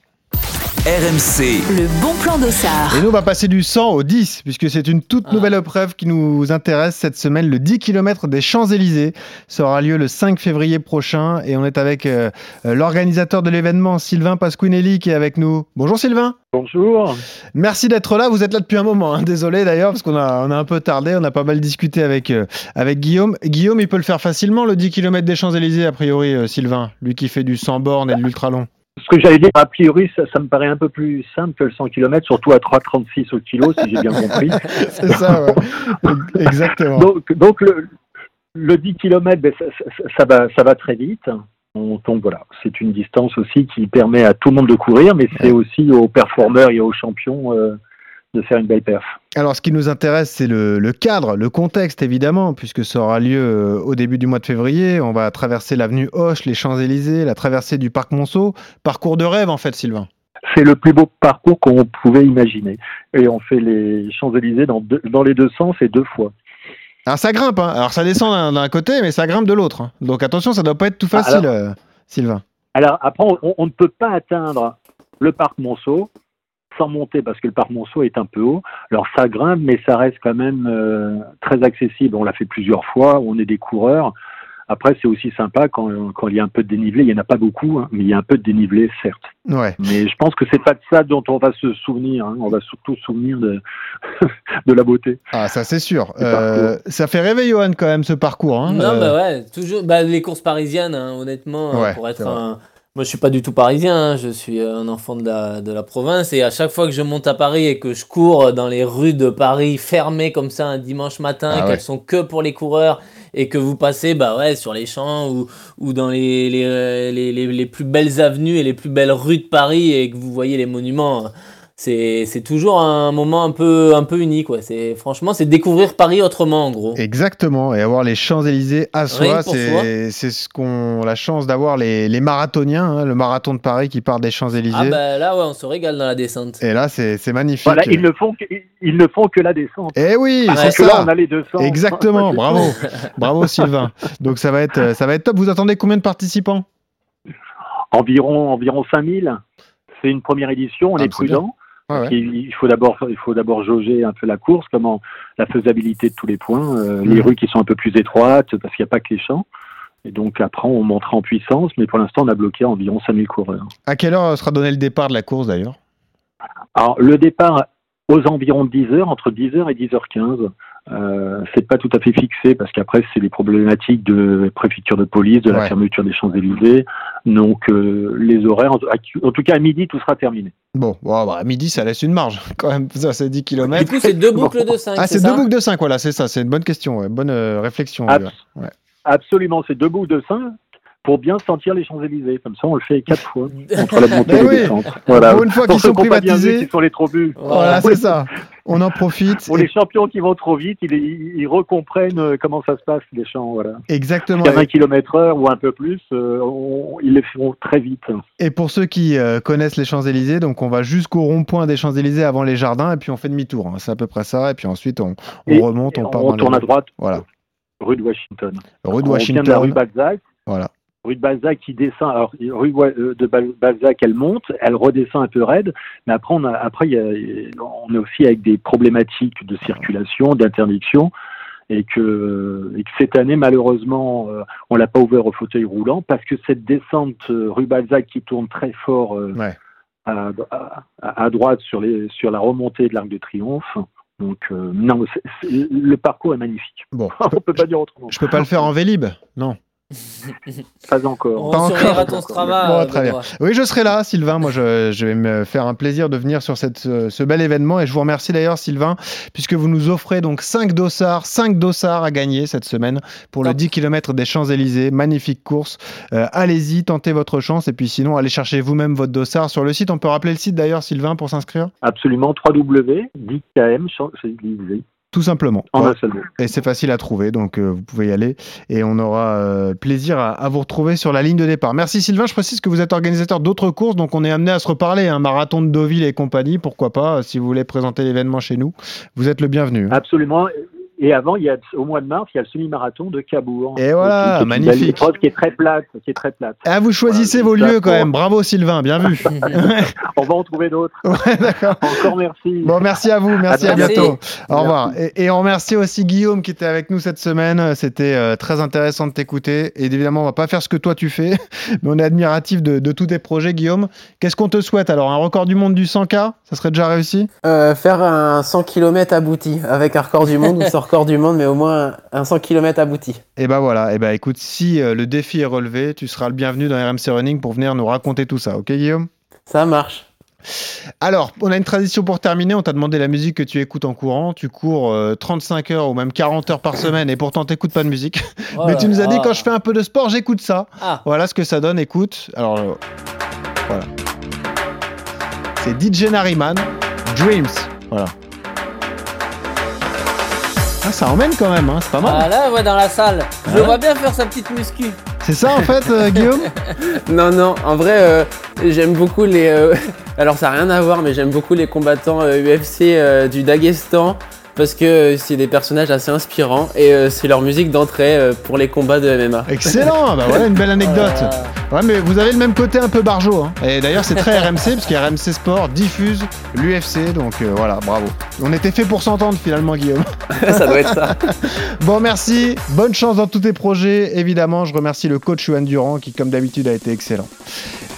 RMC, Le bon plan d'Ossard. Et nous, on va passer du 100 au 10, puisque c'est une toute Ah. nouvelle épreuve qui nous intéresse cette semaine. Le 10 km des Champs-Élysées Ça aura lieu le 5 février prochain. Et on est avec euh, euh, l'organisateur de l'événement, Sylvain Pasquinelli, qui est avec nous. Bonjour Sylvain. Bonjour. Merci d'être là. Vous êtes là depuis un moment. hein. Désolé d'ailleurs, parce qu'on a, on a un peu tardé. On a pas mal discuté avec, euh, avec Guillaume. Guillaume, il peut le faire facilement, le 10 km des Champs-Élysées, a priori, euh, Sylvain. Lui qui fait du 100 bornes et de l'ultra long. Ce que j'allais dire, a priori, ça, ça me paraît un peu plus simple que le 100 km, surtout à 3,36 au kilo, si j'ai bien compris. C'est ça, ouais. Exactement. Donc, donc le, le 10 km, ben, ça, ça- ça va, ça va très vite. On- Donc voilà, c'est une distance aussi qui permet à tout le monde de courir, mais c'est aussi aux performeurs et aux champions euh, de faire une belle perf. Alors, ce qui nous intéresse, c'est le, le cadre, le contexte, évidemment, puisque ça aura lieu euh, au début du mois de février. On va traverser l'avenue Hoche, les Champs-Élysées, la traversée du parc Monceau. Parcours de rêve, en fait, Sylvain. C'est le plus beau parcours qu'on pouvait imaginer. Et on fait les Champs-Élysées dans, les deux sens et deux fois. Alors, ça grimpe, hein. Alors, ça descend d'un- côté, mais ça grimpe de l'autre. hein. Donc, attention, ça doit pas être tout Ah, facile, alors- euh, Sylvain. Alors après, on, on ne peut pas atteindre le parc Monceau sans monter parce que le parc Monceau est un peu haut. Alors ça grimpe, mais ça reste quand même euh, très accessible. On l'a fait plusieurs fois, on est des coureurs. Après, c'est aussi sympa quand, quand il y a un peu de dénivelé. Il n'y en a pas beaucoup, hein, mais il y a un peu de dénivelé, certes. Ouais. Mais je pense que c'est pas de ça dont on va se souvenir. hein. On va surtout se souvenir de, de la beauté. Ah, ça, c'est sûr. Euh, ça fait rêver, Johan, quand même, ce parcours. hein. Non, Euh, bah ouais, toujours. Bah, les courses parisiennes, hein, honnêtement, Ouais, pour être vrai. Moi, je suis pas du tout parisien, hein, je suis un enfant de la, de la province. Et à chaque fois que je monte à Paris et que je cours dans les rues de Paris fermées comme ça un dimanche matin, Ah qu'elles ouais. sont que pour les coureurs, et que vous passez bah ouais, sur les champs ou, ou dans les, les, euh, les, les, les plus belles avenues et les plus belles rues de Paris et que vous voyez les monuments. C'est c'est toujours un moment un peu, un peu unique. Ouais. C'est- Franchement, c'est découvrir Paris autrement, en gros. Exactement, et avoir les Champs-Élysées à soi, c'est c'est ce qu'on la chance d'avoir les, les marathoniens, hein, le marathon de Paris qui part des Champs-Élysées. Ah bah là, ouais, on se régale dans la descente. Et là, c'est c'est magnifique. Voilà, ils ne font que, ils ne font que la descente. Eh oui, c'est ça. là, on a les 200. Exactement, bravo, bravo Sylvain. Donc ça va être, ça va être top. Vous attendez combien de participants? Environ environ 5000. C'est une première édition, on Ah, est prudent. Ouais. Il faut d'abord il faut d'abord jauger un peu la course, comment la faisabilité de tous les points, euh, les Mhm. rues qui sont un peu plus étroites parce qu'il n'y a pas que les champs. Et donc après on montera en puissance, mais pour l'instant on a bloqué environ 5000 coureurs. À quelle heure sera donné le départ de la course d'ailleurs? Alors le départ aux environs de 10 heures, entre 10 heures et 10h15. Euh, c'est pas tout à fait fixé parce qu'après c'est des problématiques de préfecture de police, de la Ouais. fermeture des Champs-Élysées. Donc euh, les horaires, en, tout cas à midi tout sera terminé. Bon, bah, à midi, ça laisse une marge quand même. Ça, c'est 10 Du km. coup, c'est deux boucles de 5. Ah, c'est deux boucles de 5, voilà, c'est ça. C'est une bonne question, ouais. bonne euh, réflexion. Abs- Johan. Ouais. Absolument, c'est deux boucles de 5 pour bien sentir les Champs-Élysées. Comme ça, on le fait quatre fois entre la montée et la oui. descente. Voilà. Pour une fois Pour qu'ils ceux sont privatisés. qui sont les trop vus. Voilà, c'est ça. On en profite. Pour les champions qui vont trop vite, ils, ils, ils recomprennent euh, comment ça se passe, les champs. Voilà. Exactement. Jusqu'à 20 km heure ou un peu plus, euh, on- ils les font très vite. Et pour ceux qui euh, connaissent les Champs-Élysées, donc on va jusqu'au rond-point des Champs-Élysées avant les jardins et puis on fait demi-tour. hein. C'est à peu près ça. Et puis ensuite on, on Et- remonte, on part on dans tourne les- à droite, Voilà. rue de Washington. Rue de On vient de la rue Washington. Balzac. Voilà. Rue de Balzac qui descend, alors rue euh, de Bal- Balzac elle monte, elle redescend un peu raide, mais après on a, après il y a, on est aussi avec des problématiques de circulation, d'interdiction, et que, et que cette année malheureusement euh, on l'a pas ouvert au fauteuil roulant parce que cette descente euh, rue Balzac qui tourne très fort Ouais. à, à- à droite sur les sur la remontée de l'Arc de Triomphe. Donc euh, non, le parcours est magnifique. Bon, on peut pas dire autrement. je peux pas le faire en Vélib Non. Pas encore. On Pas encore. ton Strava. Bon, euh, très bien. Benoît. Oui, je serai là, Sylvain. Moi, je, je vais me faire un plaisir de venir sur cette, ce, bel événement. Et je vous remercie d'ailleurs, Sylvain, puisque vous nous offrez donc 5 dossards, 5 dossards à gagner cette semaine pour le Top. 10 km des Champs-Élysées. Magnifique course. Euh, allez-y, tentez votre chance. Et puis sinon, allez chercher vous-même votre dossard sur le site. On peut rappeler le site d'ailleurs, Sylvain, pour s'inscrire? Absolument, 3W, 10KM, Champs-Élysées. Tout simplement. En Ouais. un seul mot. Et c'est facile à trouver, donc euh, vous pouvez y aller. Et on aura euh, plaisir à, à vous retrouver sur la ligne de départ. Merci Sylvain, je précise que vous êtes organisateur d'autres courses, donc on est amené à se reparler. Un marathon de Deauville et compagnie, pourquoi pas, euh, si vous voulez présenter l'événement chez nous, vous êtes le bienvenu. Absolument. Et avant, il y a, au mois de mars, il y a le semi-marathon de Cabourg. Et voilà, Qui- qui est une magnifique. épreuve qui est très plate, qui est très plate. Ah, vous choisissez vos lieux quand même, bravo Sylvain, bien vu. On va en trouver d'autres. Ouais, d'accord. Encore merci. Bon, merci à vous, merci à, bientôt. Au revoir. Et, et on remercie aussi Guillaume qui était avec nous cette semaine. C'était euh, très intéressant de t'écouter. Et évidemment, on va pas faire ce que toi tu fais, mais on est admiratif de, de tous tes projets, Guillaume. Qu'est-ce qu'on te souhaite alors? Un record du monde du 100K Ça serait déjà réussi? Euh, faire un 100 km abouti avec un record du monde ou record du monde, mais au moins un 100 km abouti. Et ben voilà. Et ben écoute, si euh, le défi est relevé, tu seras le bienvenu dans RMC Running pour venir nous raconter tout ça. Ok, Guillaume? Ça marche. Alors, on a une tradition pour terminer. On t'a demandé la musique que tu écoutes en courant. Tu cours euh, 35 heures ou même 40 heures par semaine et pourtant t'écoutes pas de musique. Oh Mais tu nous as dit quand je fais un peu de sport, j'écoute ça. Ah. Voilà ce que ça donne. Écoute. Alors, euh, voilà. C'est DJ Nariman, Dreams. Voilà. Ah, ça emmène quand même, hein, c'est pas mal. Ah là, ouais, dans la salle. Je Ah le vois bien faire sa petite muscu. C'est ça en fait, euh, Guillaume? Non, non, en vrai, euh, j'aime beaucoup les. euh, alors, ça n'a rien à voir, mais j'aime beaucoup les combattants euh, UFC euh, du Daghestan parce que euh, c'est des personnages assez inspirants et euh, c'est leur musique d'entrée euh, pour les combats de MMA. Excellent, bah voilà une belle anecdote. Ouais, mais vous avez le même côté un peu barjo. Hein. Et d'ailleurs, c'est très RMC, parce que RMC Sport diffuse l'UFC, donc euh, voilà, bravo. On était fait pour s'entendre finalement, Guillaume. ça doit être ça. Bon, merci, bonne chance dans tous tes projets. Évidemment, je remercie le coach Johan Durand, qui, comme d'habitude, a été excellent.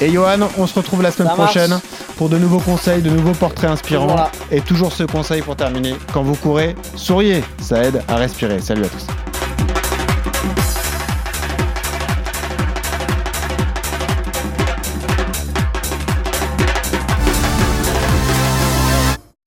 Et Johan, on se retrouve la semaine prochaine pour de nouveaux conseils, de nouveaux portraits inspirants. Et toujours ce conseil pour terminer quand vous souriez, ça aide à respirer. Salut à tous.